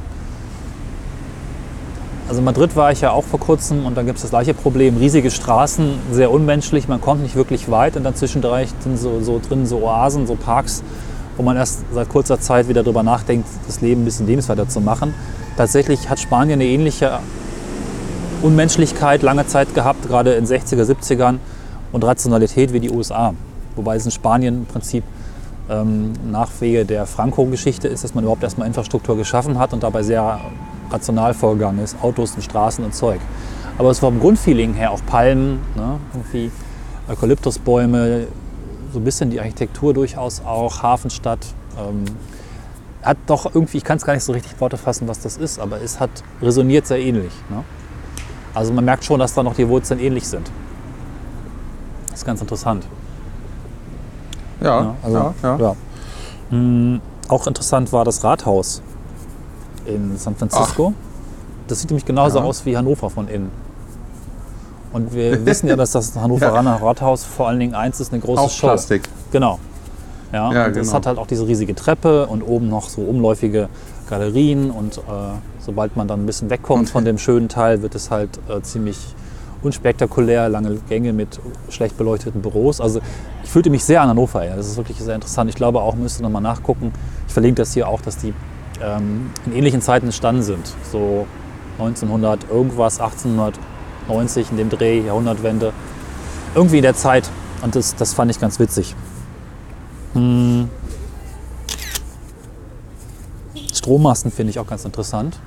Speaker 3: Also in Madrid war ich ja auch vor kurzem und da gibt es das gleiche Problem. Riesige Straßen, sehr unmenschlich, man kommt nicht wirklich weit und dann zwischendurch sind so, so drin so Oasen, so Parks, wo man erst seit kurzer Zeit wieder darüber nachdenkt, das Leben ein bisschen lebenswerter zu machen. Tatsächlich hat Spanien eine ähnliche Unmenschlichkeit lange Zeit gehabt, gerade in 60er, 70ern und Rationalität wie die USA. Wobei es in Spanien im Prinzip ähm, Nachwege der Franco-Geschichte ist, dass man überhaupt erstmal Infrastruktur geschaffen hat und dabei sehr rational vorgegangen ist, Autos und Straßen und Zeug. Aber es war vom Grundfeeling her auch Palmen, ne? irgendwie Eukalyptusbäume, so ein bisschen die Architektur durchaus auch, Hafenstadt. Ähm, hat doch irgendwie, ich kann es gar nicht so richtig Worte fassen, was das ist, aber es hat resoniert sehr ähnlich. Ne? Also man merkt schon, dass da noch die Wurzeln ähnlich sind. Das ist ganz interessant.
Speaker 2: Ja,
Speaker 3: Ja, also,
Speaker 2: ja, ja.
Speaker 3: ja. Mm, auch interessant war das Rathaus in San Francisco. Das sieht nämlich genauso aus wie Hannover von innen. Und wir wissen ja, dass das Hannoveraner Rathaus vor allen Dingen eins ist, eine große
Speaker 2: Auch
Speaker 3: Show.
Speaker 2: Plastik.
Speaker 3: Genau. Ja,
Speaker 2: Ja,
Speaker 3: und es
Speaker 2: genau.
Speaker 3: hat halt auch diese riesige Treppe und oben noch so umläufige Galerien und äh, sobald man dann ein bisschen wegkommt von dem schönen Teil, wird es halt äh, ziemlich unspektakulär, lange Gänge mit schlecht beleuchteten Büros. Also ich fühlte mich sehr an Hannover. Ja. Das ist wirklich sehr interessant. Ich glaube auch, müsste noch mal nachgucken. Ich verlinke das hier auch, dass die ähm, in ähnlichen Zeiten entstanden sind. So 1900 irgendwas, 1890 in dem Dreh, Jahrhundertwende. Irgendwie in der Zeit. Und das, das fand ich ganz witzig. Hm. Strommasten finde ich auch ganz interessant.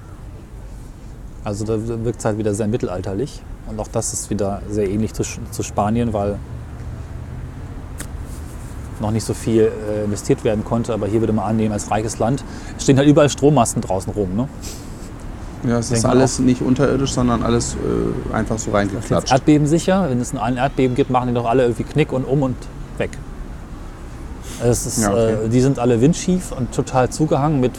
Speaker 3: Also da wirkt es halt wieder sehr mittelalterlich. Und auch das ist wieder sehr ähnlich zu, zu Spanien, weil noch nicht so viel äh, investiert werden konnte. Aber hier würde man annehmen, als reiches Land stehen halt überall Strommasten draußen rum. Ne?
Speaker 2: Ja, es ist alles nicht unterirdisch, sondern alles äh, einfach so
Speaker 3: Das ist
Speaker 2: reingeklatscht.
Speaker 3: erdbebensicher. Wenn es ein Erdbeben gibt, machen die doch alle irgendwie Knick und um und weg. Es ist,
Speaker 2: Ja, okay.
Speaker 3: äh, die sind alle windschief und total zugehangen mit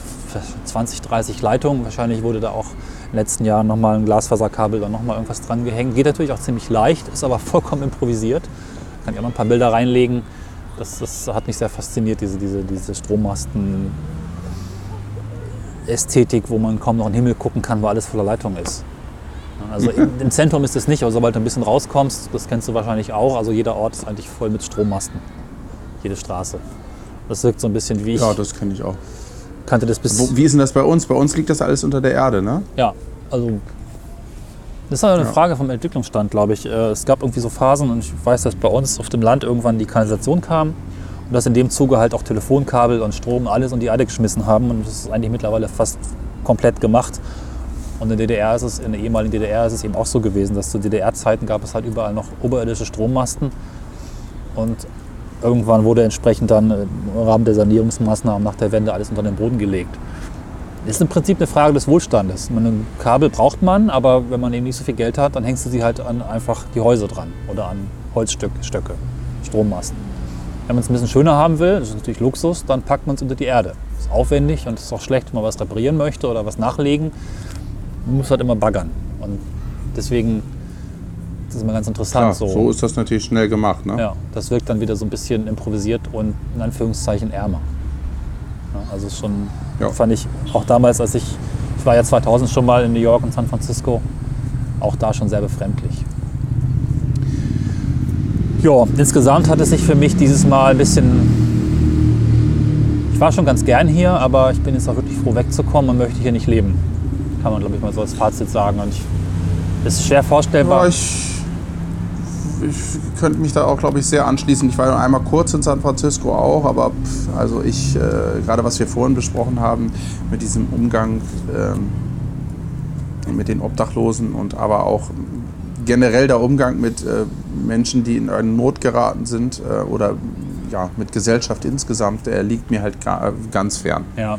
Speaker 3: 20, 30 Leitungen. Wahrscheinlich wurde da auch in den letzten Jahren nochmal ein Glasfaserkabel oder nochmal irgendwas dran gehängt. Geht natürlich auch ziemlich leicht, ist aber vollkommen improvisiert. Kann ich auch noch ein paar Bilder reinlegen. Das, das hat mich sehr fasziniert, diese, diese, diese Strommasten. Ästhetik, wo man kaum noch in den Himmel gucken kann, wo alles voller Leitung ist. Also im, im Zentrum ist es nicht, aber sobald du ein bisschen rauskommst, das kennst du wahrscheinlich auch, also jeder Ort ist eigentlich voll mit Strommasten. Jede Straße. Das wirkt so ein bisschen wie ich
Speaker 2: Ja, das kenne ich auch.
Speaker 3: Kannte das bis.
Speaker 2: Wo, wie ist denn das bei uns? Bei uns liegt das alles unter der Erde, ne?
Speaker 3: Ja, also das ist eine
Speaker 2: Ja.
Speaker 3: Frage vom Entwicklungsstand, glaube ich. Äh, Es gab irgendwie so Phasen und ich weiß, dass bei uns auf dem Land irgendwann die Kanalisation kam und dass in dem Zuge halt auch Telefonkabel und Strom alles um die Erde geschmissen haben und das ist eigentlich mittlerweile fast komplett gemacht. Und in der DDR ist es, in der ehemaligen DDR ist es eben auch so gewesen, dass zu DDR-Zeiten gab es halt überall noch oberirdische Strommasten und irgendwann wurde entsprechend dann äh, im Rahmen der Sanierungsmaßnahmen nach der Wende alles unter den Boden gelegt. Das ist im Prinzip eine Frage des Wohlstandes. Ein Kabel braucht man, aber wenn man eben nicht so viel Geld hat, dann hängst du sie halt an einfach die Häuser dran oder an Holzstöcke, Stöcke, Strommasten. Wenn man es ein bisschen schöner haben will, das ist natürlich Luxus, dann packt man es unter die Erde. Ist aufwendig und ist auch schlecht, wenn man was reparieren möchte oder was nachlegen. Man muss halt immer baggern. Und deswegen das ist immer ganz interessant.
Speaker 2: Klar, so. ist das natürlich schnell gemacht, ne?
Speaker 3: Ja, das wirkt dann wieder so ein bisschen improvisiert und in Anführungszeichen ärmer. Ja, also schon,
Speaker 2: Ja.
Speaker 3: fand ich auch damals, als ich, ich war ja 2000 schon mal in New York und San Francisco, auch da schon sehr befremdlich. Ja, insgesamt hat es sich für mich dieses Mal ein bisschen. Ich war schon ganz gern hier, aber ich bin jetzt auch wirklich froh wegzukommen und möchte hier nicht leben. Kann man, glaube ich, mal so als Fazit sagen. Und ich, es ist schwer vorstellbar.
Speaker 2: Ja, ich, ich könnte mich da auch, glaube ich, sehr anschließen. Ich war ja einmal kurz in San Francisco auch, aber pff, also ich, äh, gerade was wir vorhin besprochen haben, mit diesem Umgang ähm, mit den Obdachlosen und aber auch generell der Umgang mit äh, Menschen, die in eine Not geraten sind äh, oder ja, mit Gesellschaft insgesamt, der liegt mir halt ga, ganz fern.
Speaker 3: Ja.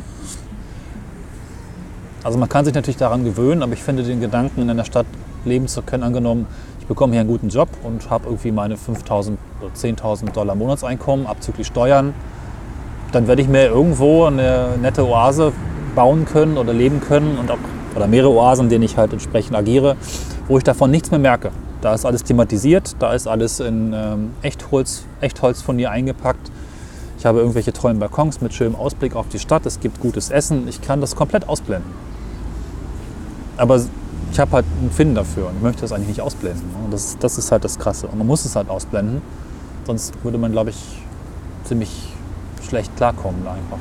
Speaker 3: Also man kann sich natürlich daran gewöhnen, aber ich finde den Gedanken, in einer Stadt leben zu können, angenommen, ich bekomme hier einen guten Job und habe irgendwie meine 5.000 oder 10.000 Dollar Monatseinkommen abzüglich Steuern, dann werde ich mir irgendwo eine nette Oase bauen können oder leben können und auch, oder mehrere Oasen, in denen ich halt entsprechend agiere, wo ich davon nichts mehr merke. Da ist alles thematisiert, da ist alles in ähm, Echtholz, Echtholzfurnier eingepackt. Ich habe irgendwelche tollen Balkons mit schönem Ausblick auf die Stadt. Es gibt gutes Essen. Ich kann das komplett ausblenden. Aber ich habe halt ein Finden dafür und ich möchte das eigentlich nicht ausblenden. ne? Das, das ist halt das Krasse. Und man muss es halt ausblenden. Sonst würde man, glaube ich, ziemlich schlecht klarkommen einfach.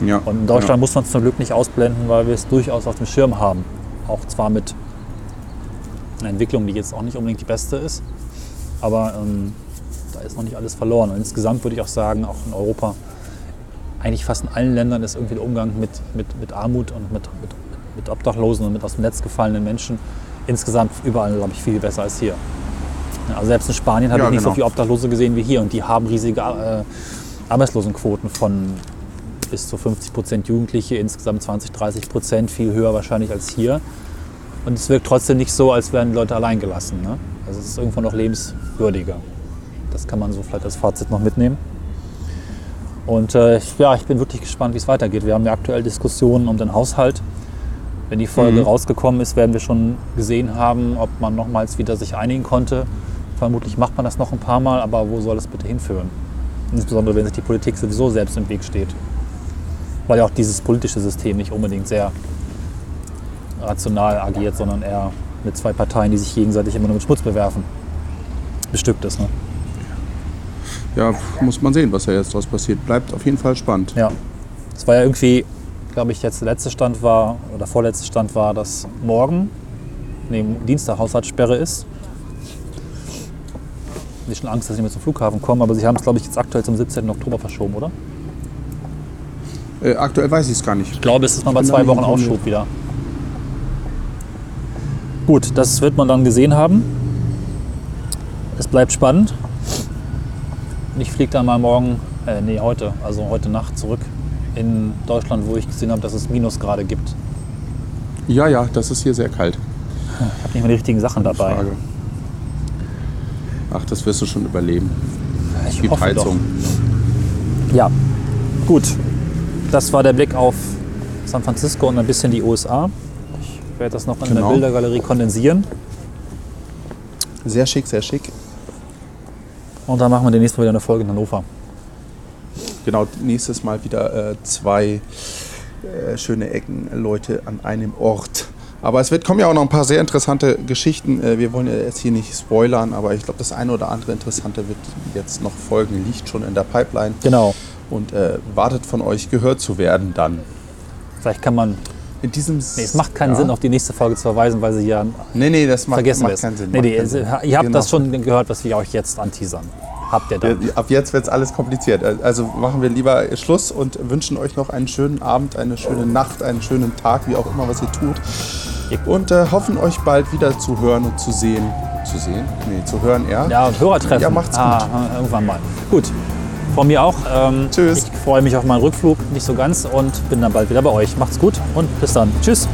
Speaker 3: Ne?
Speaker 2: Ja,
Speaker 3: Und in Deutschland muss man es zum Glück nicht ausblenden, weil wir es durchaus auf dem Schirm haben. Auch zwar mit einer Entwicklung, die jetzt auch nicht unbedingt die beste ist, aber ähm, da ist noch nicht alles verloren. Und insgesamt würde ich auch sagen, auch in Europa, eigentlich fast in allen Ländern ist irgendwie der Umgang mit, mit, mit Armut und mit, mit, mit Obdachlosen und mit aus dem Netz gefallenen Menschen insgesamt überall, glaube ich, viel besser als hier. Also selbst in Spanien habe
Speaker 2: Ja,
Speaker 3: ich nicht so
Speaker 2: genau.
Speaker 3: viele Obdachlose gesehen wie hier und die haben riesige äh, Arbeitslosenquoten von bis zu 50 Prozent Jugendliche, insgesamt 20, 30 Prozent, viel höher wahrscheinlich als hier. Und es wirkt trotzdem nicht so, als wären Leute allein gelassen. Ne? Also es ist irgendwo noch lebenswürdiger. Das kann man so vielleicht als Fazit noch mitnehmen. Und äh, ja, ich bin wirklich gespannt, wie es weitergeht. Wir haben ja aktuell Diskussionen um den Haushalt. Wenn die Folge
Speaker 2: Mhm.
Speaker 3: rausgekommen ist, werden wir schon gesehen haben, ob man nochmals wieder sich einigen konnte. Vermutlich macht man das noch ein paar Mal, aber wo soll das bitte hinführen? Insbesondere wenn sich die Politik sowieso selbst im Weg steht. Weil ja auch dieses politische System nicht unbedingt sehr rational agiert, sondern eher mit zwei Parteien, die sich gegenseitig immer nur mit Schmutz bewerfen. Bestückt ist, ne?
Speaker 2: ja, muss man sehen, was da jetzt draus passiert. Bleibt auf jeden Fall spannend.
Speaker 3: Ja. Es war ja irgendwie, glaube ich, jetzt der letzte Stand war, oder vorletzte Stand war, dass morgen, nee, Dienstag Haushaltssperre ist. Ich habe schon Angst, dass ich nicht mehr zum Flughafen komme, aber sie haben es, glaube ich, jetzt aktuell zum 17. Oktober verschoben, oder?
Speaker 2: Äh, aktuell weiß ich es gar nicht.
Speaker 3: Ich glaube, es ist mal
Speaker 2: da
Speaker 3: zwei Wochen. Aufschub wieder. Gut, das wird man dann gesehen haben. Es bleibt spannend. Ich fliege dann mal morgen, äh, nee, heute, also heute Nacht zurück in Deutschland, wo ich gesehen habe, dass es Minusgrade gibt.
Speaker 2: Ja, ja, das ist hier sehr kalt.
Speaker 3: Ich habe nicht mehr die richtigen Sachen dabei.
Speaker 2: Frage. Ach, das wirst du schon überleben.
Speaker 3: Ich
Speaker 2: Gibt
Speaker 3: hoffe doch.
Speaker 2: Heizung.
Speaker 3: Ja, gut. Das war der Blick auf San Francisco und ein bisschen die USA. Ich werde das noch in
Speaker 2: Genau.
Speaker 3: der Bildergalerie kondensieren.
Speaker 2: Sehr schick, sehr schick.
Speaker 3: Und dann machen wir demnächst mal wieder eine Folge in Hannover.
Speaker 2: Genau, nächstes Mal wieder äh, zwei äh, schöne Ecken, Leute an einem Ort. Aber es wird, kommen ja auch noch ein paar sehr interessante Geschichten. Äh, wir wollen ja jetzt hier nicht spoilern, aber ich glaube, das eine oder andere Interessante wird jetzt noch folgen, liegt schon in der Pipeline
Speaker 3: Genau.
Speaker 2: und äh, wartet von euch gehört zu werden dann.
Speaker 3: Vielleicht kann man.
Speaker 2: In diesem
Speaker 3: Nee, es macht keinen Sinn, auf die nächste Folge zu verweisen, weil sie ja
Speaker 2: Nee, nee, das macht,
Speaker 3: vergessen
Speaker 2: macht keinen Sinn.
Speaker 3: Nee,
Speaker 2: macht
Speaker 3: nee,
Speaker 2: keinen Sinn.
Speaker 3: ihr habt
Speaker 2: Genau.
Speaker 3: das schon gehört, was wir euch jetzt anteasern. Habt ihr dann.
Speaker 2: Ab jetzt wird es alles kompliziert. Also machen wir lieber Schluss und wünschen euch noch einen schönen Abend, eine schöne Nacht, einen schönen Tag, wie auch immer, was ihr tut. Und äh, hoffen euch bald wieder zu hören und zu sehen. Zu sehen? Nee, zu hören eher.
Speaker 3: Ja, Hörertreffen.
Speaker 2: Ja, macht's
Speaker 3: Ah, irgendwann mal. Gut. Von mir auch. Ähm,
Speaker 2: Tschüss.
Speaker 3: Ich freue mich auf meinen Rückflug, nicht so ganz, und bin dann bald wieder bei euch. Macht's gut und bis dann. Tschüss.